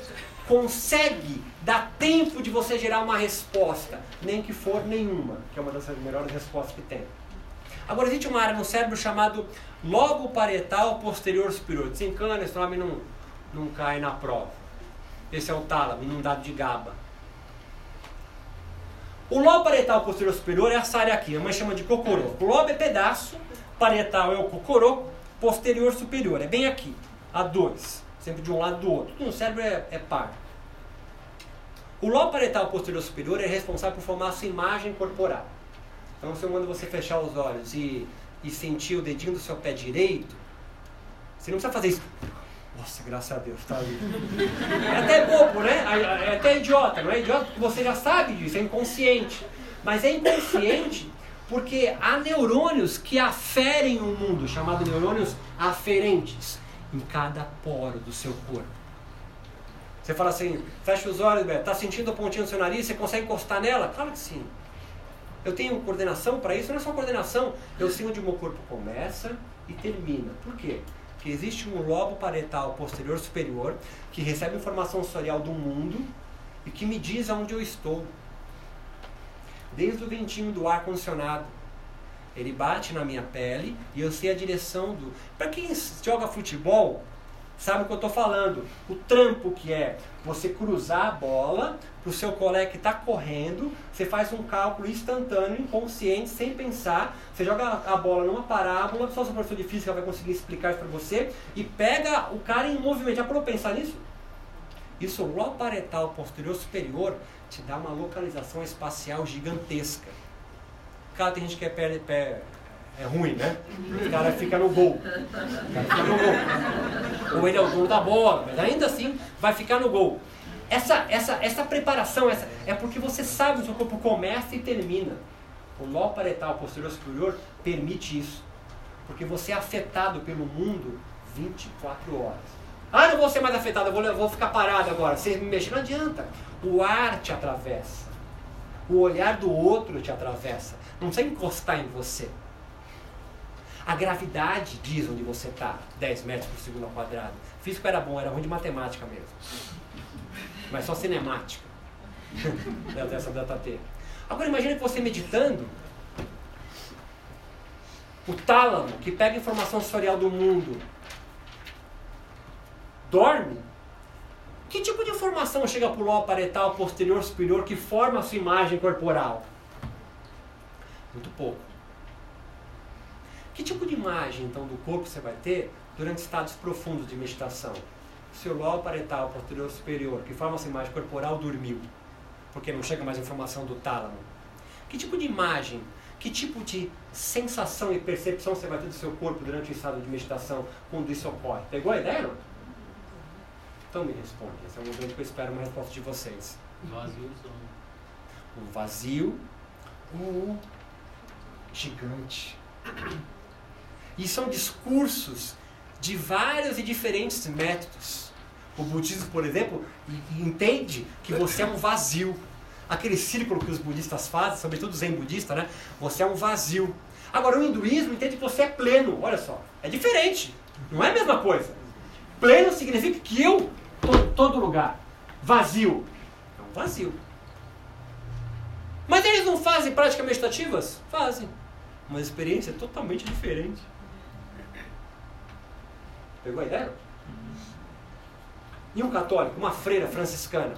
S1: consegue dar tempo de você gerar uma resposta, nem que for nenhuma, que é uma das melhores respostas que tem. Agora existe uma área no cérebro chamado lobo parietal posterior superior. Desencana, esse nome não, não cai na prova. Esse é o tálamo, inundado de GABA. O lobo parietal posterior superior é essa área aqui, a mãe chama de cocorô. O lobo é pedaço, parietal é o cocorô, posterior superior, é bem aqui, a dois, sempre de um lado do outro. No cérebro é, é par. O lobo parietal posterior superior é responsável por formar a sua imagem corporal. Então, se eu mando você fechar os olhos e, e sentir o dedinho do seu pé direito, você não precisa fazer isso. Nossa, graças a Deus, tá ali. É até bobo, né? É até idiota, não é idiota porque você já sabe disso, é inconsciente. Mas é inconsciente porque há neurônios que aferem o mundo, chamados neurônios aferentes, em cada poro do seu corpo. Você fala assim, fecha os olhos, Beto, tá sentindo a pontinha do seu nariz, você consegue encostar nela? Claro que sim. Eu tenho coordenação para isso, não é só coordenação. Eu sei onde o meu corpo começa e termina. Por quê? Porque existe um lobo parietal posterior superior que recebe informação sensorial do mundo e que me diz aonde eu estou. desde o ventinho do ar condicionado. Ele bate na minha pele e eu sei a direção do. Para quem joga futebol, sabe o que eu estou falando. O trampo que é você cruzar a bola para o seu colega que está correndo, você faz um cálculo instantâneo, inconsciente, sem pensar, você joga a bola numa parábola, só o professor de física vai conseguir explicar isso para você, e pega o cara em movimento. Já parou pensar nisso? Isso, o paretal posterior superior, te dá uma localização espacial gigantesca. Cara, tem gente que é pé, pé é ruim, né? O cara fica no gol. O cara fica no gol. Ou ele é o dono da bola, mas ainda assim vai ficar no gol. Essa, essa, essa preparação essa, é porque você sabe o seu corpo começa e termina. O nó paretal posterior superior permite isso. Porque você é afetado pelo mundo 24 horas. Ah, não vou ser mais afetado, vou, vou ficar parado agora. Você me mexer, não adianta. O ar te atravessa. O olhar do outro te atravessa. Não precisa encostar em você. A gravidade diz onde você está, 10 metros por segundo ao quadrado. Físico era bom, era ruim de matemática mesmo. Mas só cinemática. Dessa data T. Agora imagine você meditando. O tálamo, que pega informação sensorial do mundo, dorme. Que tipo de informação chega para o lobo paretal posterior superior que forma a sua imagem corporal? Muito pouco. Que tipo de imagem, então, do corpo você vai ter durante estados profundos de meditação? Seu lobo paretal posterior superior, que forma essa imagem corporal, dormiu, porque não chega mais informação do tálamo. Que tipo de imagem, que tipo de sensação e percepção você vai ter do seu corpo durante o estado de meditação quando isso ocorre? Pegou a ideia, não? Então me responde. Esse é o momento que eu espero uma resposta de vocês.
S2: Vazio
S1: O vazio, o gigante. E são discursos de vários e diferentes métodos. O budismo, por exemplo, entende que você é um vazio. Aquele círculo que os budistas fazem, sobretudo o zen budista, né? Você é um vazio. Agora, o hinduísmo entende que você é pleno. Olha só, é diferente. Não é a mesma coisa. Pleno significa que eu estou em todo lugar. Vazio. É um vazio. Mas eles não fazem práticas meditativas? Fazem. Uma experiência totalmente diferente. Pegou a ideia? E um católico, uma freira franciscana,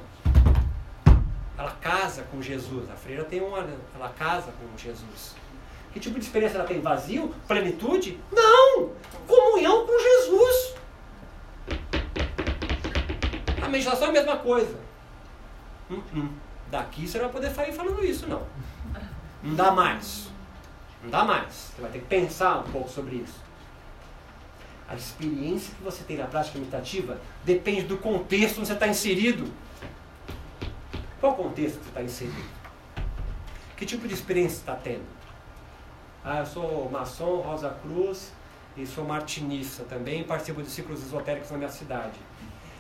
S1: ela casa com Jesus. A freira tem uma. Ela casa com Jesus. Que tipo de experiência ela tem? Vazio? Plenitude? Não! Comunhão com Jesus. A meditação é a mesma coisa. Hum. Daqui você não vai poder sair falando isso, não. Não dá mais. Não dá mais. Você vai ter que pensar um pouco sobre isso. A experiência que você tem na prática meditativa depende do contexto onde você está inserido. Qual contexto que você está inserido? Que tipo de experiência você está tendo? Ah, eu sou maçom, Rosa Cruz e sou martinista também, participo de ciclos esotéricos na minha cidade.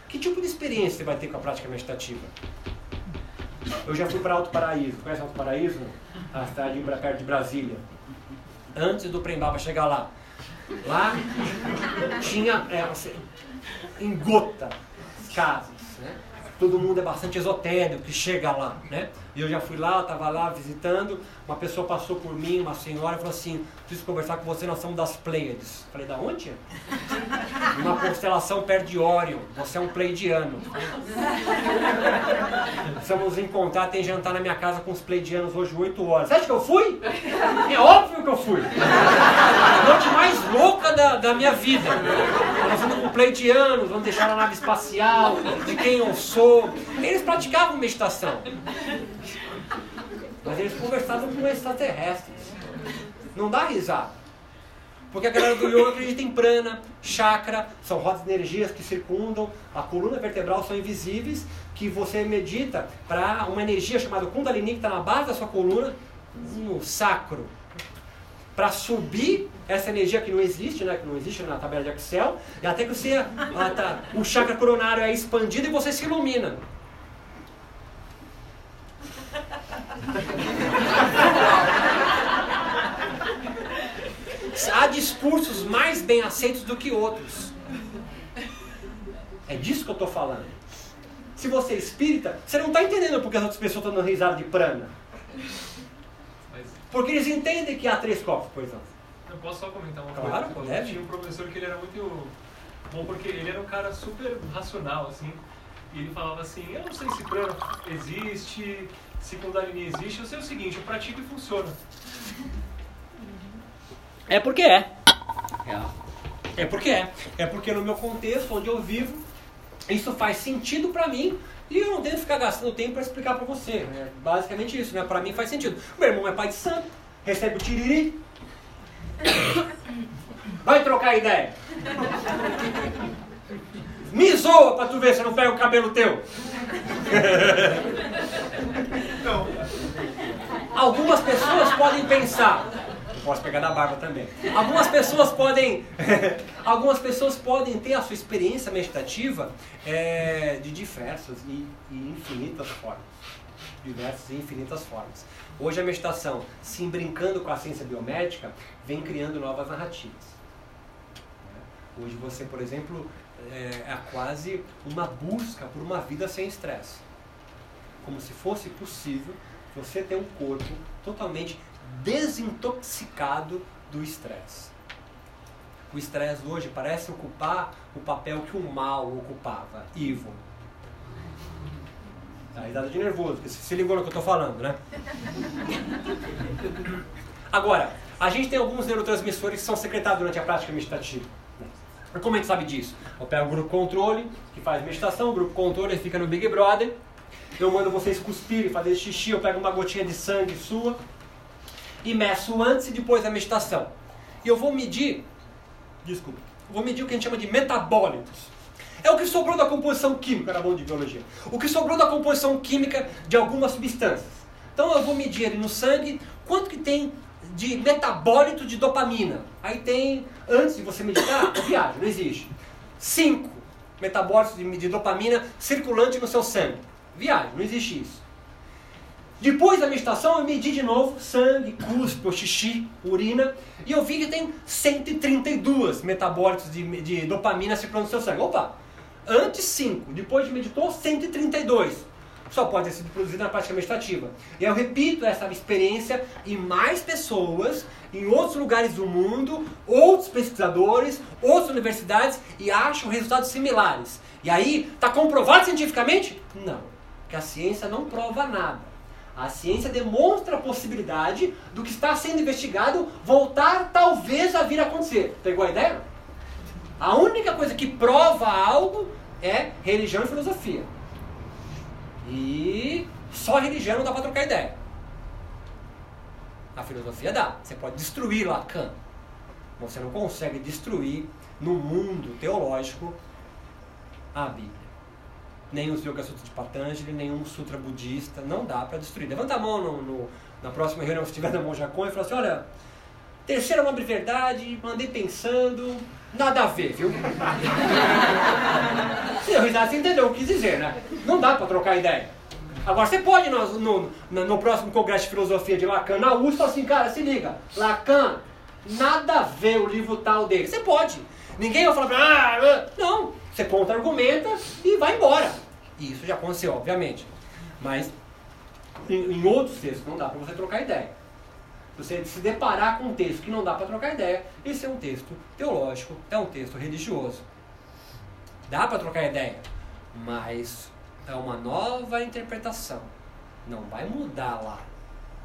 S1: Que tipo de experiência você vai ter com a prática meditativa? Eu já fui para Alto Paraíso. Conhece Alto Paraíso? A cidade perto de Brasília. Antes do Prembaba chegar lá. Lá tinha é, em gota as casas, né? Todo mundo é bastante esotérico que chega lá, né? E eu já fui lá, estava lá visitando, uma pessoa passou por mim, uma senhora, falou assim, preciso conversar com você, nós somos das Pleiades. Falei, da onde? Uma constelação perto de Órion, você é um pleidiano. Precisamos encontrar, tem jantar na minha casa com os pleidianos hoje 8 horas. Você acha que eu fui? É óbvio que eu fui. A noite mais louca da, da minha vida. Nós vamos com pleidianos, vamos deixar na nave espacial, de quem eu sou. Eles praticavam meditação. Mas eles conversavam com extraterrestres. Não dá risada. Porque a galera do yoga acredita em prana, chakra, são rodas de energias que circundam a coluna vertebral, são invisíveis, que você medita para uma energia chamada Kundalini, que está na base da sua coluna, no sacro. Para subir essa energia que não existe, né, que não existe na tabela de Excel, e até que você, ah, tá, o chakra coronário é expandido e você se ilumina. Há discursos mais bem aceitos do que outros. É disso que eu estou falando. Se você é espírita, você não está entendendo porque as outras pessoas estão dando risada de prana. Porque eles entendem que há três corpos, pois não.
S3: Eu posso só comentar uma
S1: Claro,
S3: coisa?
S1: deve.
S3: Tinha um professor que ele era muito bom, porque ele era um cara super racional, assim. E ele falava assim, eu não sei se prana existe, se Kundalini existe, eu sei o seguinte, eu pratico e funciona.
S1: É porque é. É porque é. É porque no meu contexto, onde eu vivo, isso faz sentido pra mim e eu não tenho que ficar gastando tempo pra explicar pra você. É basicamente isso, né? Pra mim faz sentido. Meu irmão é pai de santo, recebe o tiriri. Vai trocar ideia. Me zoa pra tu ver se eu não pego o cabelo teu. Algumas pessoas podem pensar. Eu posso pegar da barba também. Algumas pessoas podem. algumas pessoas podem ter a sua experiência meditativa é, de diversas e, e infinitas formas. Diversas e infinitas formas. Hoje a meditação, se brincando com a ciência biomédica, vem criando novas narrativas. Hoje você, por exemplo, é, é quase uma busca por uma vida sem estresse. Como se fosse possível você ter um corpo totalmente desintoxicado do estresse. O estresse hoje parece ocupar o papel que o mal ocupava, evil. Tá risada de nervoso, porque se ligou no que eu estou falando, né? Agora, a gente tem alguns neurotransmissores que são secretados durante a prática meditativa. Como a gente sabe disso? Eu pego o grupo controle, que faz meditação, o grupo controle fica no Big Brother. Eu mando vocês cuspirem, fazer xixi, eu pego uma gotinha de sangue sua e meço antes e depois da meditação. E eu vou medir, desculpa, vou medir o que a gente chama de metabólitos. É o que sobrou da composição química, era bom de biologia. O que sobrou da composição química de algumas substâncias. Então eu vou medir ali no sangue quanto que tem de metabólito de dopamina. Aí tem, antes de você meditar, viagem, não existe. 5 metabólitos de, de dopamina circulante no seu sangue. Viagem, não existe isso. Depois da meditação, eu medi de novo sangue, cuspe, xixi, urina, e eu vi que tem 132 metabólitos de, de dopamina circulando no seu sangue. Opa! Antes 5, depois de meditou, 132. Só pode ter sido produzido na prática meditativa. E eu repito essa experiência em mais pessoas, em outros lugares do mundo, outros pesquisadores, outras universidades, e acham resultados similares. E aí, está comprovado cientificamente? Não. Porque a ciência não prova nada. A ciência demonstra a possibilidade do que está sendo investigado voltar talvez a vir a acontecer. Pegou a ideia? A única coisa que prova algo é religião e filosofia. E só religião não dá para trocar ideia. A filosofia dá. Você pode destruir Lacan. Você não consegue destruir no mundo teológico a Bíblia. Nem os Yoga Sutras de Patanjali, nenhum sutra budista. Não dá para destruir. Levanta a mão no, no, na próxima reunião, se estiver na mão Jacon, e fala assim: olha, terceira nobre verdade, mandei pensando, nada a ver, viu? Você entendeu o que quis dizer, né? Não dá para trocar ideia. Agora, você pode no, no, no, próximo congresso de filosofia de Lacan, na USP, assim, cara, se liga, Lacan, nada a ver o livro tal dele. Você pode. Ninguém vai falar, ah, ah, não. Você contra-argumenta e vai embora. E isso já aconteceu, obviamente. Mas em, em outros textos não dá para você trocar ideia. Você se deparar com um texto que não dá para trocar ideia, esse é um texto teológico, é um texto religioso. Dá para trocar ideia, mas é uma nova interpretação. Não vai mudar lá.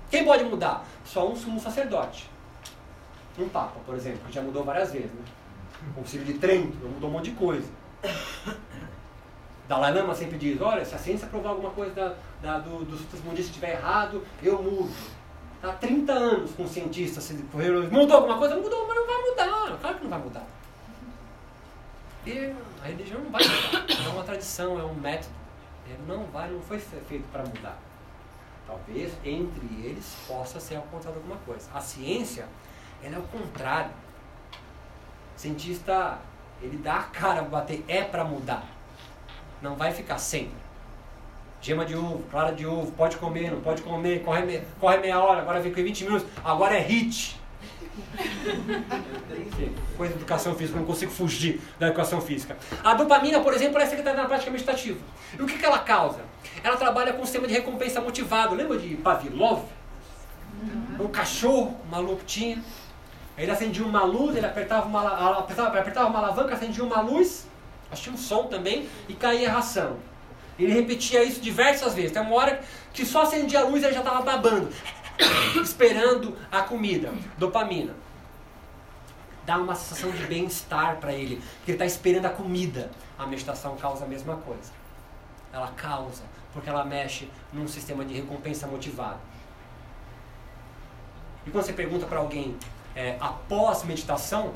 S1: Quem pode mudar? Só um sumo sacerdote. Um papa, por exemplo, que já mudou várias vezes. Né? O Concílio de Trento mudou um monte de coisa. Dalai Lama sempre diz, olha, se a ciência provar alguma coisa da, da, do, dos sutras budistas estiver errado, eu mudo. Há 30 anos com cientistas, mudou alguma coisa? Mudou, mas não vai mudar. Claro que não vai mudar. E a religião não vai mudar. É uma tradição, é um método. Não vai, não foi feito para mudar. Talvez entre eles possa ser encontrado alguma coisa. A ciência, ela é o contrário. O cientista, ele dá a cara para bater, é para mudar. Não vai ficar sempre. Gema de ovo, clara de ovo, pode comer, não pode comer, corre, corre meia hora, agora vem com 20 minutos, agora é hit. Coisa de educação física, não consigo fugir da educação física. A dopamina, por exemplo, é secretada na prática meditativa. E o que, que ela causa? Ela trabalha com o sistema de recompensa motivado. Lembra de Pavlov? um cachorro, um maluco tinha. Ele acendia uma luz, ele apertava uma, apertava, apertava uma alavanca, acendia uma luz, achei um som também, e caía a ração. Ele repetia isso diversas vezes. Tem uma hora que só acendia a luz e ele já estava babando, esperando a comida, dopamina. Dá uma sensação de bem-estar para ele, que ele está esperando a comida. A meditação causa a mesma coisa. Ela causa, porque ela mexe num sistema de recompensa motivado. E quando você pergunta para alguém é, após meditação,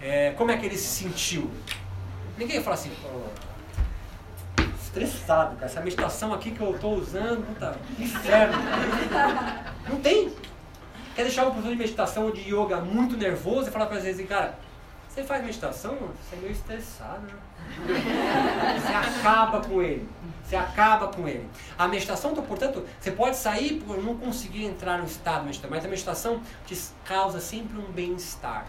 S1: é, como é que ele se sentiu? Ninguém fala assim, estressado, cara. Essa meditação aqui que eu estou usando, puta, inferno. Não tem. Quer deixar um professor de meditação ou de yoga muito nervoso e falar para vezes, cara, você faz meditação? Você é meio estressado, né? Você acaba com ele. Você acaba com ele. A meditação, então, portanto, você pode sair por não conseguir entrar no estado meditativo, mas a meditação te causa sempre um bem-estar,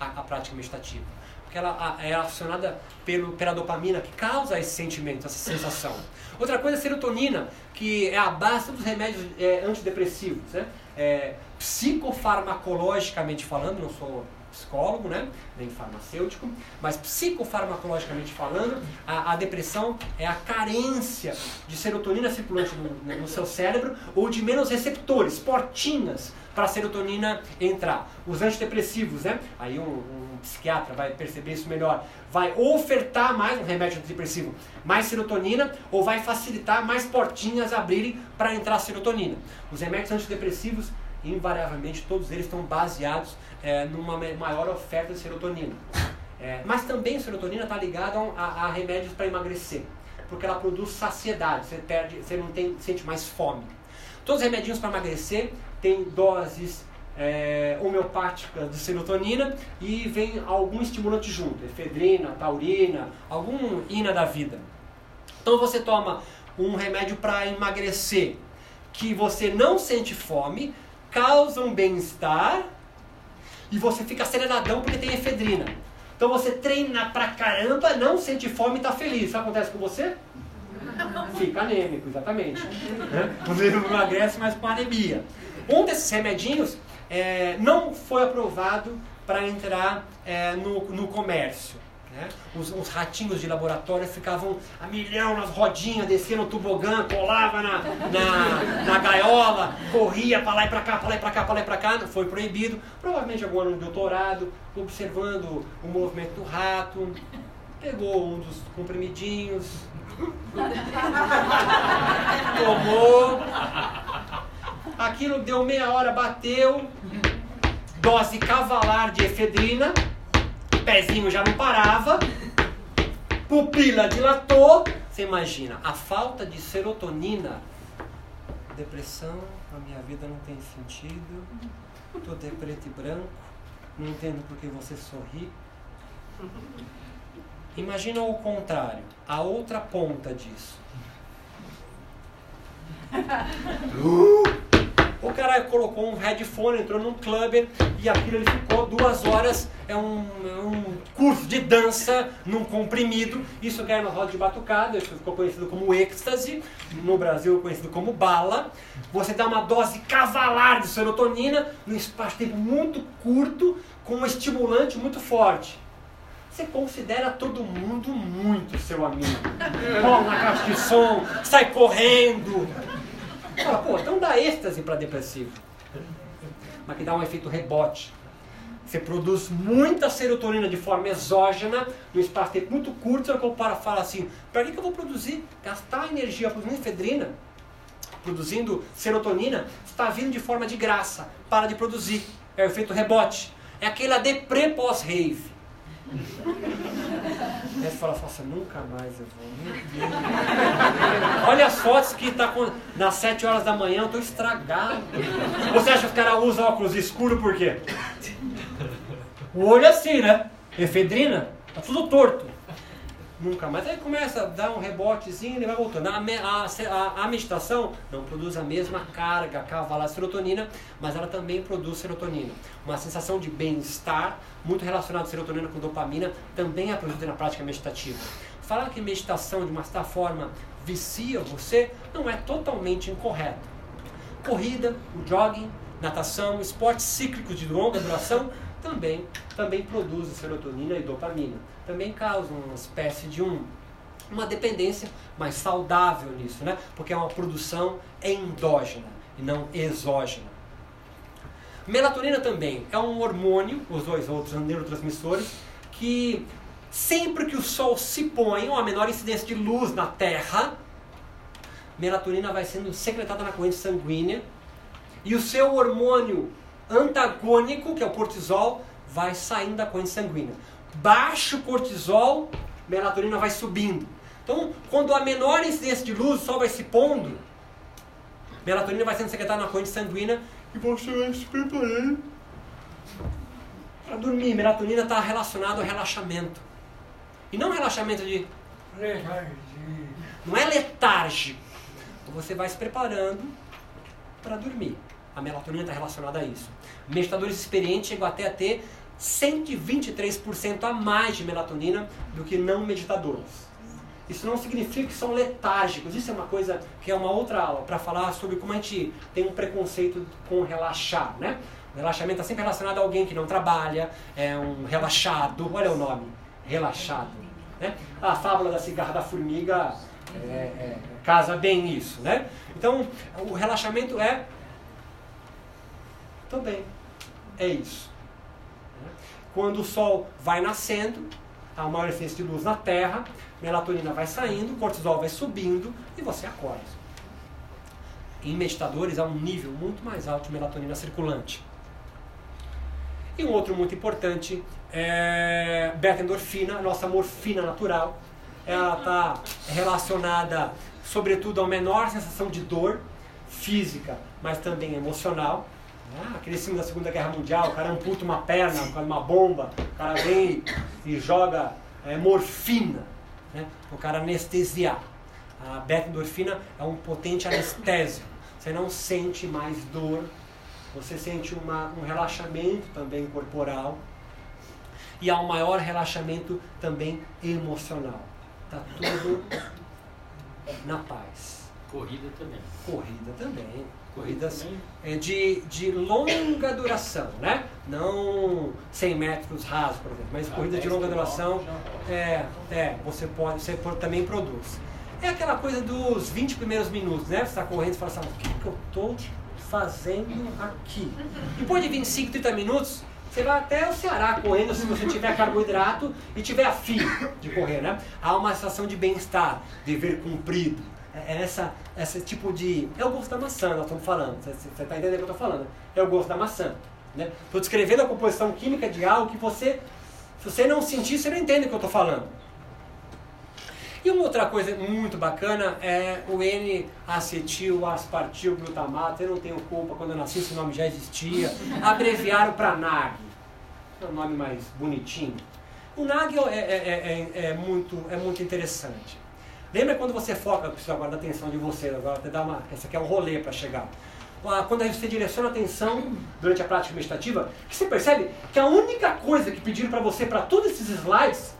S1: a, a, prática meditativa. Porque ela a, é acionada pelo, pela dopamina, que causa esse sentimento, essa sensação. Outra coisa é a serotonina, que é a base dos remédios é, antidepressivos. Né? É, psicofarmacologicamente falando, não sou psicólogo, né? nem farmacêutico, mas psicofarmacologicamente falando, a, a, depressão é a carência de serotonina circulante no, no seu cérebro ou de menos receptores, portinhas para a serotonina entrar. Os antidepressivos, né? Aí um, um, psiquiatra vai perceber isso melhor. Vai ofertar mais um remédio antidepressivo, mais serotonina, ou vai facilitar mais portinhas abrirem para entrar serotonina. Os remédios antidepressivos, invariavelmente, todos eles estão baseados é, numa maior oferta de serotonina. É, mas também a serotonina está ligada a, a remédios para emagrecer, porque ela produz saciedade, você, perde, você não tem, sente mais fome. Todos os remedinhos para emagrecer têm doses é, homeopáticas de serotonina e vem algum estimulante junto, efedrina, taurina, algum ina da vida. Então você toma um remédio para emagrecer que você não sente fome, causa um bem-estar e você fica aceleradão porque tem efedrina. Então você treina pra caramba, não sente fome e tá feliz. Sabe o que acontece com você? Fica anêmico, exatamente. Você não emagrece, mas com anemia. Um desses remedinhos é, não foi aprovado para entrar é, no, no comércio. Né? Os, os, ratinhos de laboratório ficavam a milhão nas rodinhas, descendo o tobogã, colava na, na, na gaiola, corria para lá e para cá, para lá e para cá, para lá e para cá, foi proibido. Provavelmente algum de doutorado, observando o movimento do rato, pegou um dos comprimidinhos, tomou, aquilo deu meia hora, bateu, dose cavalar de efedrina pezinho já não parava, pupila dilatou. Você imagina, a falta de serotonina, depressão, a minha vida não tem sentido, tudo é preto e branco, não entendo porque você sorri. Imagina o contrário, a outra ponta disso. O cara colocou um headphone, entrou num clube e aquilo ele ficou duas horas. É um, é um curso de dança num comprimido. Isso ganha na roda de batucada, isso ficou conhecido como êxtase, no Brasil conhecido como bala. Você dá uma dose cavalar de serotonina num espaço de tempo muito curto, com um estimulante muito forte. Você considera todo mundo muito seu amigo. Cola na caixa de som, sai correndo, Fala, pô, então dá êxtase para depressivo. Mas que dá um efeito rebote. Você produz muita serotonina de forma exógena, no espaço tempo muito curto, você para fala assim, para que, que eu vou produzir? Gastar energia produzindo efedrina, produzindo serotonina, está vindo de forma de graça. Para de produzir. É o efeito rebote. É aquela deprê pós-rave. Você fala, nossa, nunca mais eu vou. Olha as fotos que tá com... nas 7 horas da manhã, eu tô estragado. Você acha que os caras usam óculos escuros por quê? O olho é assim, né? Efedrina, tá tudo torto. Nunca mais. Aí começa a dar um rebotezinho e ele vai voltando. A, a, a, meditação não produz a mesma carga cavalar serotonina, mas ela também produz serotonina. Uma sensação de bem-estar, muito relacionada serotonina com dopamina, também é produzida na prática meditativa. Falar que meditação, de uma certa forma, vicia você, não é totalmente incorreto. Corrida, jogging, natação, esportes cíclicos de longa duração também, também produzem serotonina e dopamina. Também causam uma espécie de um, uma dependência mais saudável nisso, né? Porque é uma produção endógena e não exógena. Melatonina também é um hormônio, os dois outros neurotransmissores, que sempre que o sol se põe, ou a menor incidência de luz na Terra, melatonina vai sendo secretada na corrente sanguínea e o seu hormônio antagônico, que é o cortisol, vai saindo da corrente sanguínea. Baixo cortisol, melatonina vai subindo. Então, quando a menor incidência de luz, o sol vai se pondo, melatonina vai sendo secretada na corrente sanguínea e você vai se preparando para dormir. Melatonina está relacionado ao relaxamento. E não relaxamento de. Não é letárgico. Você vai se preparando para dormir. A melatonina está relacionada a isso. Meditadores experientes chegam até a ter 123% a mais de melatonina do que não meditadores. Isso não significa que são letárgicos. Isso é uma coisa que é uma outra aula para falar sobre como a gente tem um preconceito com relaxar, né? O relaxamento está sempre relacionado a alguém que não trabalha, é um relaxado. Olha o nome, relaxado. Né? A fábula da cigarra da formiga é, é, casa bem isso, né? Então, o relaxamento é também é isso. Quando o sol vai nascendo, há maior essência de luz na Terra, melatonina vai saindo, cortisol vai subindo e você acorda. Em meditadores há um nível muito mais alto de melatonina circulante. E um outro muito importante é beta-endorfina, nossa morfina natural. Ela está relacionada, sobretudo, a menor sensação de dor física, mas também emocional. Ah, aquele filme da Segunda Guerra Mundial, o cara amputa uma perna com uma bomba, o cara vem e joga é, morfina né? o cara anestesiar. A beta-endorfina é um potente anestésico. Você não sente mais dor, você sente uma, um relaxamento também corporal e há um maior relaxamento também emocional. Está tudo na paz.
S2: Corrida também.
S1: Corrida também. Corridas é, de, de longa duração, né? Não 100 metros rasos, por exemplo, mas ah, corrida de longa duração, é, é, você pode, você também produz. É aquela coisa dos 20 primeiros minutos, né? Você está correndo e fala assim, o que, que eu estou fazendo aqui? Depois de 25, 30 minutos, você vai até o Ceará correndo se você tiver carboidrato e tiver afim de correr, né? Há uma sensação de bem-estar, dever cumprido é, é essa, esse tipo de. É o gosto da maçã, nós estamos falando. Você está entendendo o que eu estou falando? É o gosto da maçã. Estou né? descrevendo a composição química de algo que você, se você não sentir, você não entende o que eu estou falando. E uma outra coisa muito bacana é o N-acetil, aspartil, glutamato. Eu não tenho culpa, quando eu nasci esse nome já existia. Abreviaram para NAG. É um nome mais bonitinho. O NAG é, é, é, é, muito, é muito interessante. Lembra quando você foca, eu preciso agora da atenção de vocês, agora te dar uma, essa aqui é um rolê para chegar. Quando você direciona a atenção durante a prática meditativa, você percebe que a única coisa que pediram para você para todos esses slides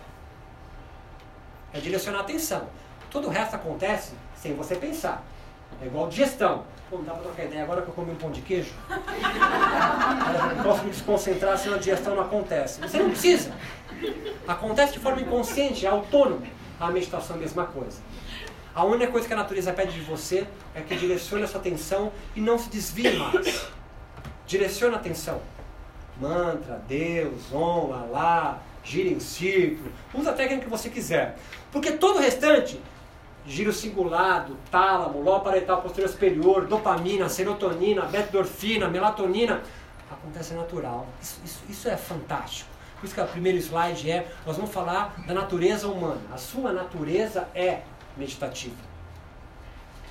S1: é direcionar a atenção. Todo o resto acontece sem você pensar. É igual digestão. Pô, não dá para trocar ideia agora que eu comi um pão de queijo? eu não posso me desconcentrar senão a digestão não acontece. Você não precisa. Acontece de forma inconsciente, é autônomo. A meditação é a mesma coisa. A única coisa que a natureza pede de você é que direcione a sua atenção e não se desvie mais. Direcione a atenção. Mantra, Deus, Om, Alá, gira em círculo. Usa a técnica que você quiser. Porque todo o restante, giro cingulado, tálamo, lobo paretal posterior superior, dopamina, serotonina, beta-endorfina, melatonina, acontece natural. Isso, isso, isso é fantástico. Por isso que o primeiro slide é, nós vamos falar da natureza humana. A sua natureza é meditativa.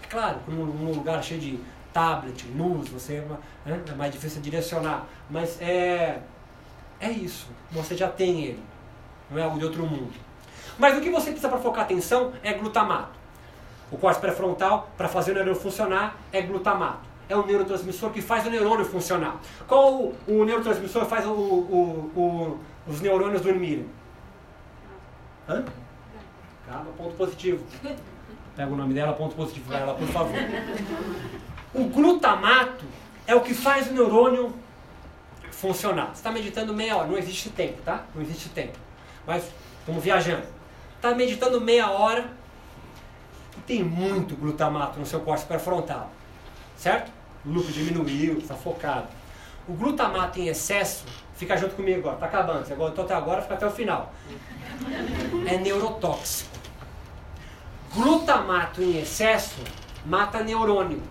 S1: É claro, num lugar cheio de tablet, luz, você né, é mais difícil direcionar. Mas é, é isso. Você já tem ele. Não é algo de outro mundo. Mas o que você precisa para focar atenção é glutamato. O córtex pré-frontal, para fazer o neurônio funcionar, é glutamato. É o neurotransmissor que faz o neurônio funcionar. Qual o, o neurotransmissor faz o, o, o os neurônios dormirem? Hã? Calma, ponto positivo. Pega o nome dela, ponto positivo para ela, por favor. O glutamato é o que faz o neurônio funcionar. Você está meditando meia hora, não existe tempo, tá? Não existe tempo. Mas vamos viajando. Está meditando meia hora e tem muito glutamato no seu córtex pré-frontal. Certo? O lucro diminuiu, está focado. O glutamato em excesso, fica junto comigo agora, está acabando. Você aguentou até agora, fica até o final. É neurotóxico. Glutamato em excesso mata neurônio.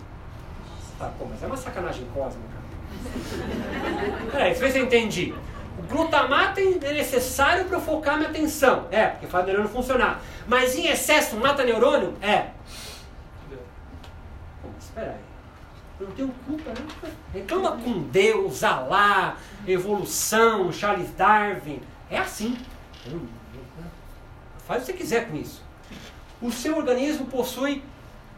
S1: Tá, pô, mas é uma sacanagem cósmica. Peraí, ver se eu entendi. O glutamato é necessário para focar minha atenção. É, porque faz o neurônio funcionar. Mas em excesso mata neurônio? É. Pô, espera aí. Eu não tenho culpa, né? Reclama com Deus, Alá, evolução, Charles Darwin. É assim. Faz o que você quiser com isso. O seu organismo possui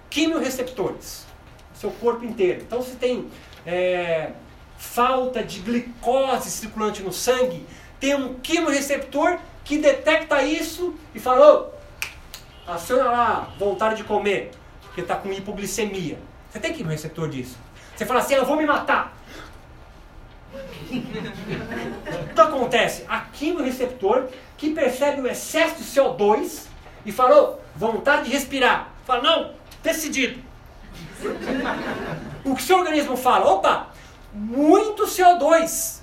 S1: quimiorreceptores. Seu corpo inteiro. Então, se tem é, falta de glicose circulante no sangue, tem um quimioreceptor que detecta isso e fala, oh, aciona lá vontade de comer, porque está com hipoglicemia. Você tem quimioreceptor disso. Você fala assim, eu vou me matar. O que acontece? A quimioreceptor que percebe o excesso de CO2 e falou, vontade de respirar. Fala, não, decidido. o que seu organismo fala? Opa, muito CO2.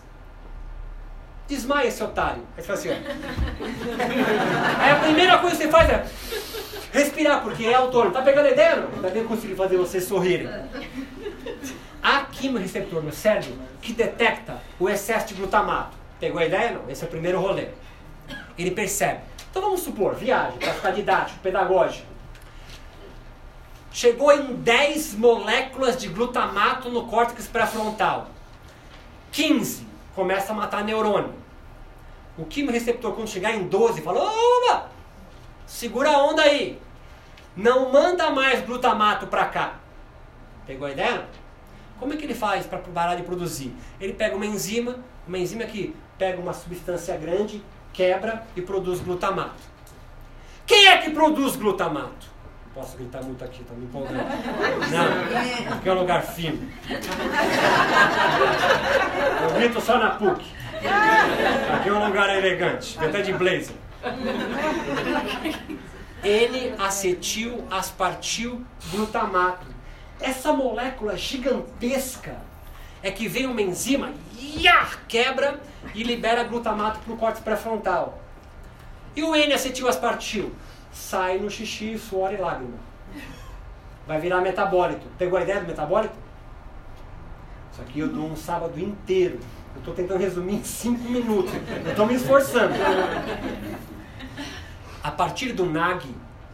S1: Desmaia esse otário. Aí você fala assim, ó. Aí a primeira coisa que você faz é respirar, porque é autônomo. Tá pegando ideia? Não? Ainda bem que consegui fazer vocês sorrirem. Há quimioreceptor no cérebro que detecta o excesso de glutamato. Pegou a ideia? Não. Esse é o primeiro rolê. Ele percebe. Então vamos supor, viagem, para ficar didático, pedagógico. Chegou em 10 moléculas de glutamato no córtex pré-frontal. 15 começa a matar neurônio. O quimioreceptor, quando chegar em 12, fala: Opa! Segura a onda aí. Não manda mais glutamato para cá. Pegou a ideia? Como é que ele faz para parar de produzir? Ele pega uma enzima, uma enzima que pega uma substância grande, quebra e produz glutamato. Quem é que produz glutamato? posso gritar muito aqui, tá me empolgando. Não, aqui é um lugar fino. Eu grito só na PUC. Aqui é um lugar elegante, até de blazer. N-acetil aspartil glutamato. Essa molécula gigantesca é que vem uma enzima, ia, quebra e libera glutamato para o córtex pré-frontal. E o N-acetil sai no xixi, suor e lágrima. Vai virar metabólito. Pegou a ideia do metabólito? Isso aqui eu dou um sábado inteiro. Eu estou tentando resumir em cinco minutos. Eu estou me esforçando. A partir do NAG,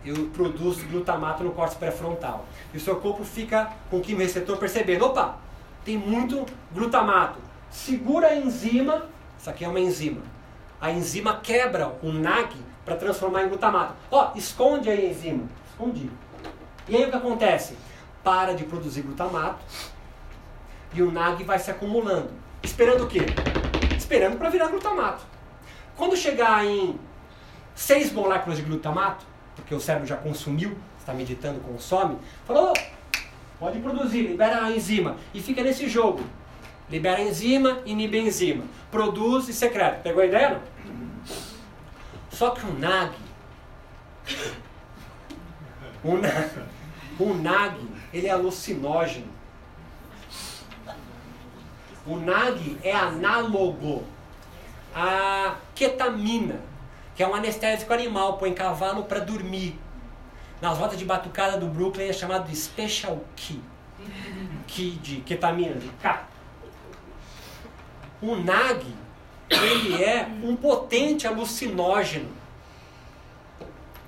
S1: eu produzo glutamato no córtex pré-frontal. E o seu corpo fica com o quimio-receptor percebendo: opa, tem muito glutamato. Segura a enzima, isso aqui é uma enzima. A enzima quebra o NAG para transformar em glutamato. Ó, esconde aí a enzima. Escondi. E aí o que acontece? Para de produzir glutamato e o NAG vai se acumulando. Esperando o quê? Esperando para virar glutamato. Quando chegar em 6 moléculas de glutamato, porque o cérebro já consumiu, está meditando, consome, falou, pode produzir, libera a enzima. E fica nesse jogo. Libera a enzima, inibe a enzima. Produz e secreta. Pegou a ideia? Não? Só que o nag, o nag, o nag, ele é alucinógeno. O nag é análogo à ketamina, que é um anestésico animal, põe cavalo para dormir. Nas rotas de batucada do Brooklyn é chamado de Special Key. Key de ketamina, de K. O nag ele é um potente alucinógeno.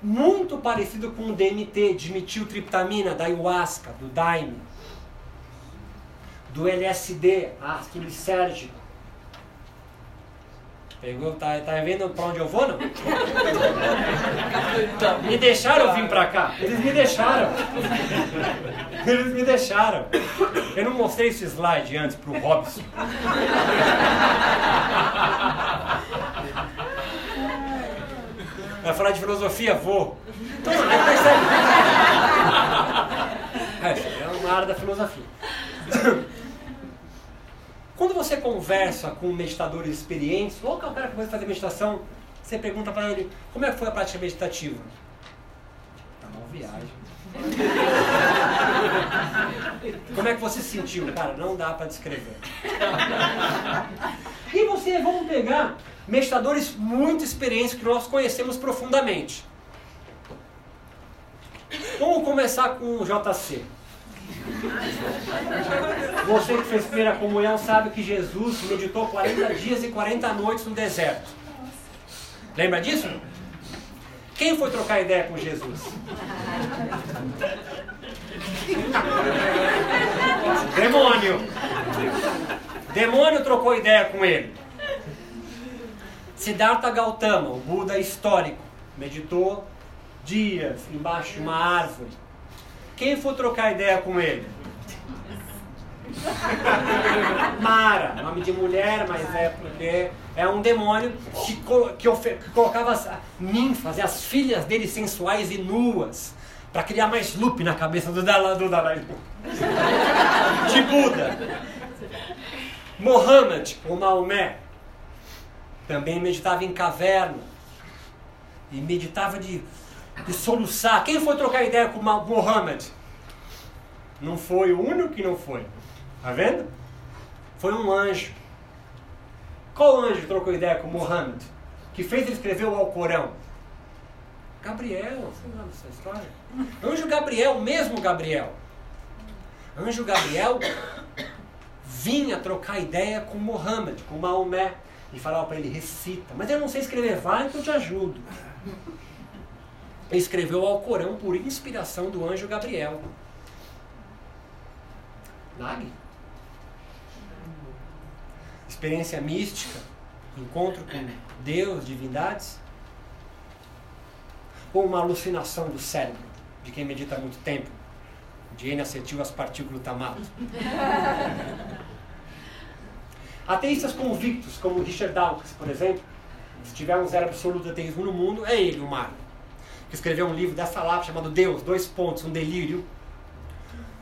S1: Muito parecido com o DMT, dimetiltriptamina, da ayahuasca, do daime, do LSD, ácido lisérgico. Pegou, tá, tá vendo pra onde eu vou, não? me deixaram vir pra cá. Eles me deixaram. Eles me deixaram. Eu não mostrei esse slide antes pro Robson. Vai falar de filosofia? Vou. Então, aí percebe. É, é uma área da filosofia. Conversa com meditadores experientes, ou com o cara que vai fazer meditação, você pergunta para ele como é que foi a prática meditativa. Tá mal viagem. Como é que você se sentiu? Cara, não dá para descrever. E você, vamos pegar meditadores muito experientes que nós conhecemos profundamente. Vamos começar com o JC. Você que fez primeira comunhão sabe que Jesus meditou 40 dias e 40 noites no deserto. Lembra disso? Quem foi trocar ideia com Jesus? Demônio. Demônio trocou ideia com ele. Siddhartha Gautama, o Buda histórico, meditou dias embaixo de uma árvore. Quem foi trocar ideia com ele? Mara, nome de mulher, mas é porque é um demônio que, que, que colocava as ninfas e as filhas dele sensuais e nuas para criar mais loop na cabeça do Dalai, do Dalai de Buda. Mohammed, ou Maomé, também meditava em caverna e meditava de de soluçar. Quem foi trocar ideia com Mohammed? Não foi o único que não foi. Tá vendo? Foi um anjo. Qual anjo trocou ideia com Mohammed? Que fez ele escrever o Alcorão? Gabriel, você não essa história? Anjo Gabriel, mesmo Gabriel. Anjo Gabriel vinha trocar ideia com Mohammed, com Maomé, e falava para ele, recita. Mas eu não sei escrever, vai que eu te ajudo escreveu o Alcorão por inspiração do anjo Gabriel. Nag? Experiência mística, encontro com Deus, divindades? Ou uma alucinação do cérebro, de quem medita há muito tempo? De N-acetil aspartilglutamato. Ateístas convictos, como Richard Dawkins, por exemplo, se tiver um zero absoluto de ateísmo no mundo, é ele o Mário que escreveu um livro dessa lápis chamado Deus, dois pontos, um delírio,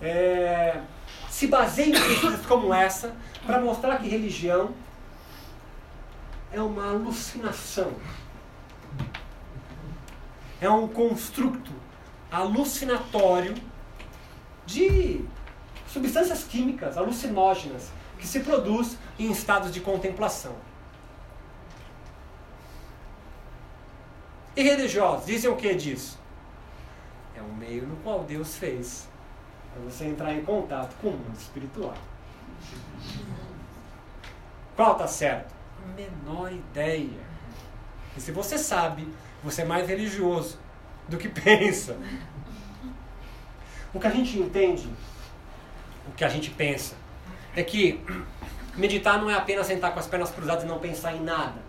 S1: é, se baseia em pesquisas como essa para mostrar que religião é uma alucinação. É um construto alucinatório de substâncias químicas alucinógenas que se produz em estados de contemplação. E religiosos dizem o que disso? É um meio no qual Deus fez para você entrar em contato com o mundo espiritual. Qual está certo? Menor ideia. E se você sabe, você é mais religioso do que pensa. O que a gente entende, o que a gente pensa, é que meditar não é apenas sentar com as pernas cruzadas e não pensar em nada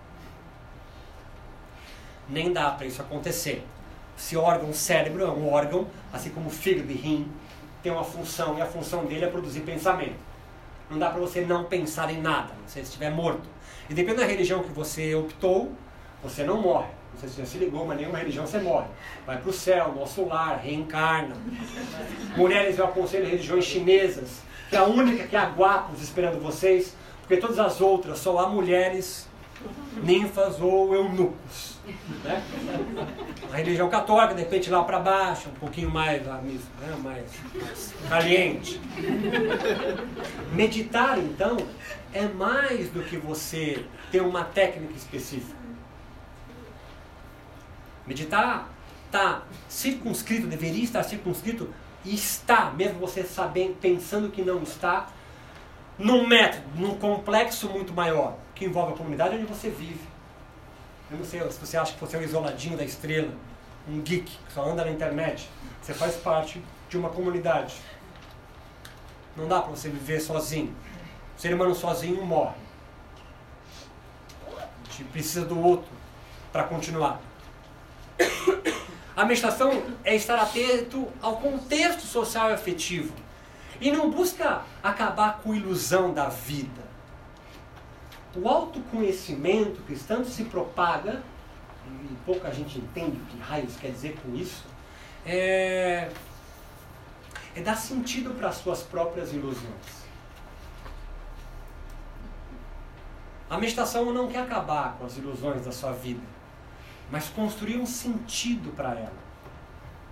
S1: nem dá para isso acontecer. Esse órgão, o cérebro, é um órgão, assim como o fígado e rim, tem uma função, e a função dele é produzir pensamento. Não dá para você não pensar em nada, se você estiver morto. E dependendo da religião que você optou, você não morre. Não sei se você se ligou, mas nenhuma religião você morre. Vai para o céu, nosso lar, reencarna. Mulheres, eu aconselho religiões chinesas, que é a única que há guapos esperando vocês, porque todas as outras só há mulheres, ninfas ou eunucos. Né? A religião católica, de repente lá para baixo, um pouquinho mais, né, mais, mais caliente. Meditar, então, é mais do que você ter uma técnica específica. Meditar está circunscrito, deveria estar circunscrito, e está, mesmo você sabendo, pensando que não está, num método, num complexo muito maior, que envolve a comunidade onde você vive eu não sei se você acha que você é um isoladinho da estrela, um geek que só anda na internet. Você faz parte de uma comunidade. Não dá para você viver sozinho. O ser humano sozinho morre. A gente precisa do outro para continuar. A meditação é estar atento ao contexto social e afetivo. E não busca acabar com a ilusão da vida o autoconhecimento que tanto se propaga, e pouca gente entende o que raios quer dizer com isso, é, é dar sentido para as suas próprias ilusões. A meditação não quer acabar com as ilusões da sua vida, mas construir um sentido para ela.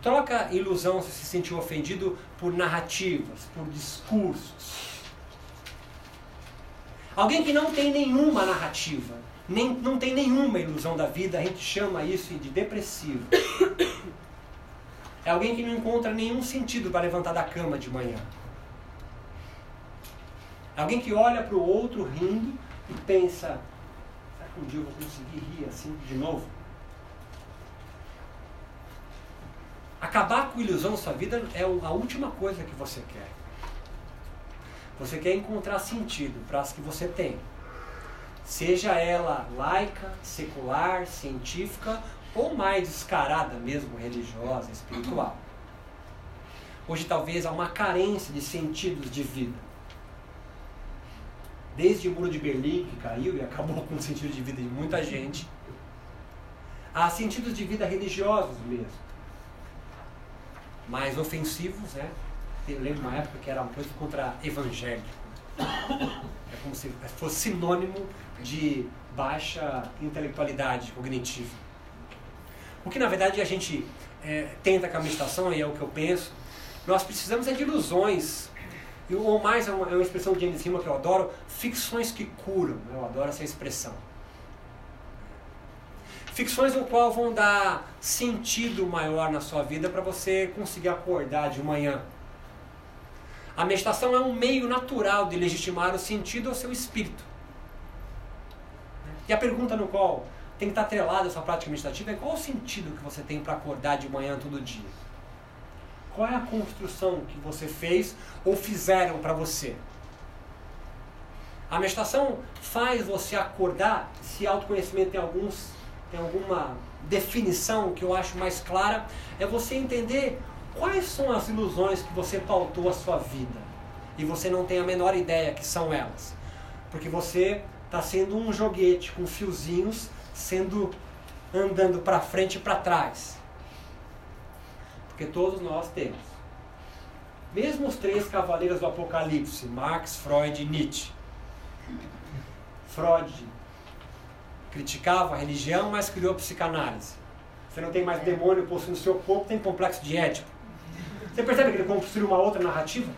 S1: Troca ilusão se se sentiu ofendido por narrativas, por discursos. Alguém que não tem nenhuma narrativa, nem, não tem nenhuma ilusão da vida, a gente chama isso de depressivo. É alguém que não encontra nenhum sentido para levantar da cama de manhã. É alguém que olha para o outro rindo e pensa: será que um dia eu vou conseguir rir assim de novo? Acabar com ilusão da sua vida é a última coisa que você quer. Você quer encontrar sentido para as que você tem. Seja ela laica, secular, científica ou mais descarada mesmo, religiosa, espiritual. Hoje talvez há uma carência de sentidos de vida. Desde o muro de Berlim, que caiu e acabou com o sentido de vida de muita gente, há sentidos de vida religiosos mesmo. Mais ofensivos, né? Eu lembro uma época que era uma coisa contra evangélico. É como se fosse sinônimo de baixa intelectualidade cognitiva. O que na verdade a gente é, tenta com a meditação, e é o que eu penso, nós precisamos é de ilusões. Ou mais, é uma, é uma expressão de James Rima que eu adoro, ficções que curam. Eu adoro essa expressão. Ficções no qual vão dar sentido maior na sua vida para você conseguir acordar de manhã a meditação é um meio natural de legitimar o sentido ao seu espírito. E a pergunta no qual tem que estar atrelada a sua prática meditativa é qual o sentido que você tem para acordar de manhã todo dia? Qual é a construção que você fez ou fizeram para você? A meditação faz você acordar, se autoconhecimento tem alguns tem alguma definição que eu acho mais clara, é você entender Quais são as ilusões que você pautou a sua vida e você não tem a menor ideia que são elas? Porque você está sendo um joguete com fiozinhos sendo andando para frente e para trás. Porque todos nós temos. Mesmo os três cavaleiros do Apocalipse, Marx, Freud e Nietzsche. Freud criticava a religião, mas criou a psicanálise. Você não tem mais demônio possuindo seu corpo, tem complexo de ético. Você percebe que ele construiu uma outra narrativa?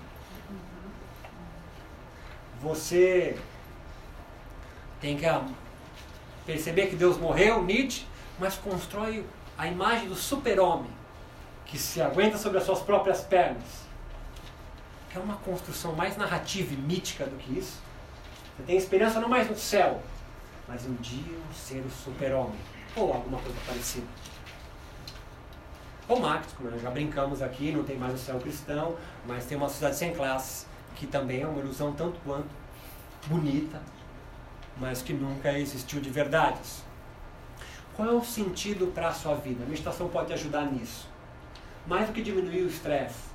S1: Você tem que perceber que Deus morreu, Nietzsche, mas constrói a imagem do super-homem que se aguenta sobre as suas próprias pernas. Que é uma construção mais narrativa e mítica do que isso. Você tem esperança não mais no céu, mas um dia ser o super-homem. Ou alguma coisa parecida. Ou Marx, nós já brincamos aqui, não tem mais o céu cristão, mas tem uma sociedade sem classes, que também é uma ilusão tanto quanto bonita, mas que nunca existiu de verdades. Qual é o sentido para a sua vida? A meditação pode ajudar nisso. Mais do que diminuir o estresse.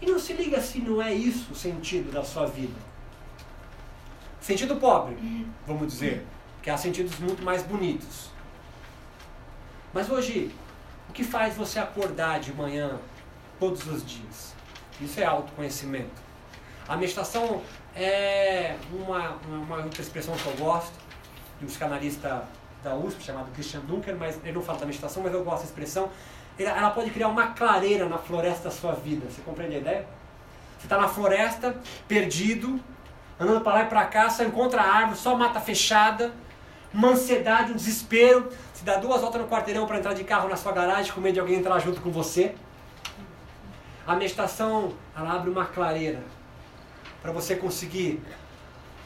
S1: E não se liga se não é isso o sentido da sua vida. Sentido pobre, vamos dizer, que há sentidos muito mais bonitos. Mas hoje, o que faz você acordar de manhã todos os dias? Isso é autoconhecimento. A meditação é uma, uma expressão que eu gosto, de um psicanalista da USP chamado Christian Dunker, mas ele não fala da meditação, mas eu gosto da expressão. Ela pode criar uma clareira na floresta da sua vida. Você compreende a ideia? Você está na floresta, perdido, andando para lá e para cá, só encontra árvore, só mata fechada, uma ansiedade, um desespero. Se dá duas voltas no quarteirão para entrar de carro na sua garagem com medo de alguém entrar junto com você. A meditação, ela abre uma clareira para você conseguir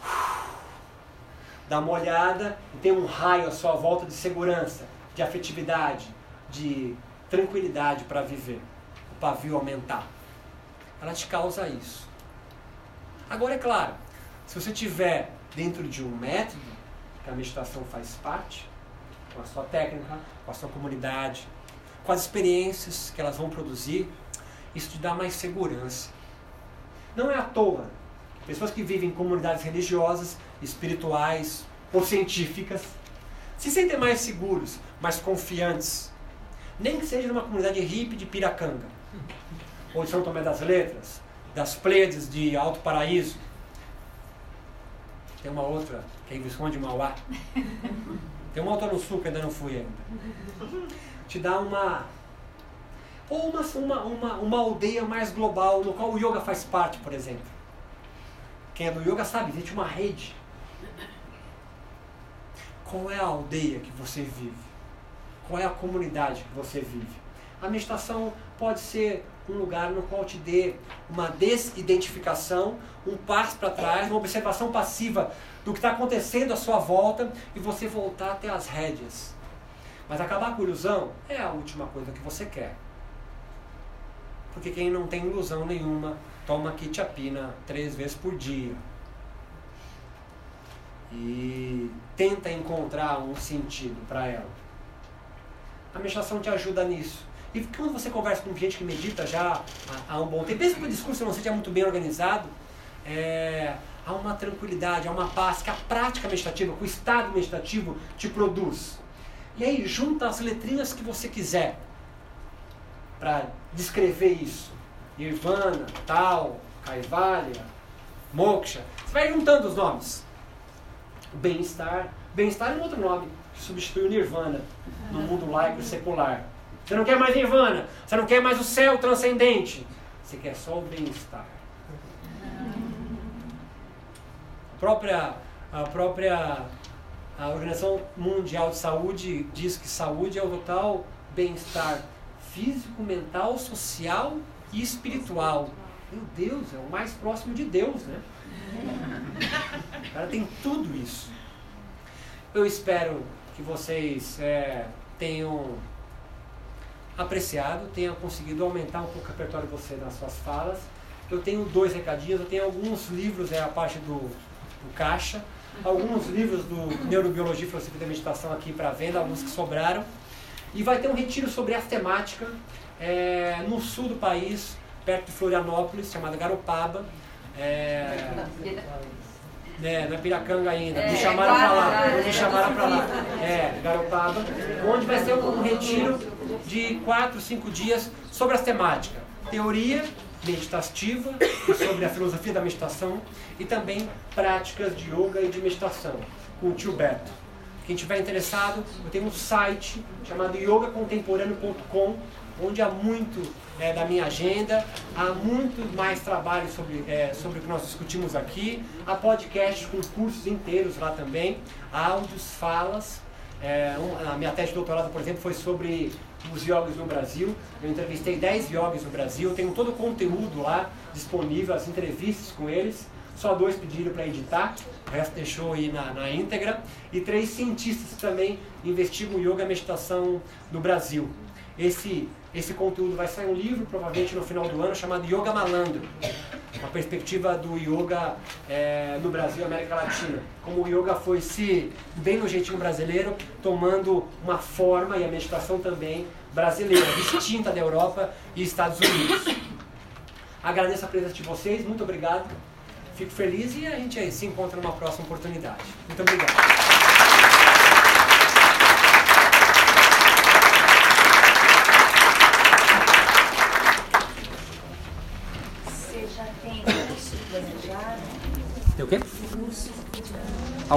S1: dar uma olhada e ter um raio à sua volta de segurança, de afetividade, de tranquilidade para viver. O pavio aumentar. Ela te causa isso. Agora, é claro, se você tiver dentro de um método, que a meditação faz parte, com a sua técnica, com a sua comunidade, com as experiências que elas vão produzir, isso te dá mais segurança. Não é à toa. Pessoas que vivem em comunidades religiosas, espirituais ou científicas se sentem mais seguros, mais confiantes. Nem que seja numa comunidade hippie de Piracanga, ou de São Tomé das Letras, das Pleiades de Alto Paraíso. Tem uma outra que é em Visconde Mauá. Tem um autor no sul que ainda não fui ainda. Te dá uma. Ou uma, uma, uma, uma aldeia mais global, no qual o yoga faz parte, por exemplo. Quem é do yoga sabe, existe uma rede. Qual é a aldeia que você vive? Qual é a comunidade que você vive? A meditação pode ser um lugar no qual te dê uma desidentificação, um passo para trás, uma observação passiva do que está acontecendo à sua volta e você voltar até as rédeas. Mas acabar com ilusão é a última coisa que você quer. Porque quem não tem ilusão nenhuma toma quitiapina três vezes por dia. E tenta encontrar um sentido para ela. A meditação te ajuda nisso. E quando você conversa com gente que medita já há, há um bom tempo, mesmo que o discurso não seja muito bem organizado, é, há uma tranquilidade, há uma paz que a prática meditativa, que o estado meditativo te produz. E aí junta as letrinhas que você quiser para descrever isso. Nirvana, tal, Kaivalya, Moksha. Você vai juntando os nomes. Bem-estar. Bem-estar é um outro nome que substitui o Nirvana no mundo laico secular. Você não quer mais Nirvana. Você não quer mais o céu transcendente. Você quer só o bem-estar. A própria, a própria a Organização Mundial de Saúde diz que saúde é o total bem-estar físico, mental, social e espiritual. Meu Deus, é o mais próximo de Deus, né? O cara tem tudo isso. Eu espero que vocês é, tenham apreciado, tenham conseguido aumentar um pouco o repertório de você nas suas falas. Eu tenho dois recadinhos, eu tenho alguns livros, é a parte do, do caixa, alguns livros do Neurobiologia e Filosofia da Meditação aqui para venda, alguns que sobraram. E vai ter um retiro sobre temática é, no sul do país, perto de Florianópolis, chamado Garopaba. É, é, na Piracanga ainda.
S4: É,
S1: me chamaram para lá. Me chamaram para lá. É, Garopaba. Onde vai ser um retiro de 4, 5 dias sobre as temáticas. Teoria meditativa, sobre a filosofia da meditação e também práticas de yoga e de meditação, com o tio Beto. Quem tiver interessado, eu tenho um site chamado yogacontemporâneo.com, onde há muito é, da minha agenda, há muito mais trabalho sobre, é, sobre o que nós discutimos aqui, há podcasts com cursos inteiros lá também, áudios, falas. É, um, a minha tese de doutorado, por exemplo, foi sobre os yogis no Brasil. Eu entrevistei 10 yogis no Brasil, tenho todo o conteúdo lá disponível, as entrevistas com eles. Só dois pediram para editar, o resto deixou aí na, na íntegra. E três cientistas também investigam yoga e meditação no Brasil. Esse, esse conteúdo vai sair um livro, provavelmente no final do ano, chamado Yoga Malandro. Uma perspectiva do yoga é, no Brasil e América Latina. Como o yoga foi se, bem no jeitinho brasileiro, tomando uma forma, e a meditação também, brasileira, distinta da Europa e Estados Unidos. Agradeço a presença de vocês, muito obrigado. Fico feliz e a gente se encontra numa próxima oportunidade. Muito obrigado.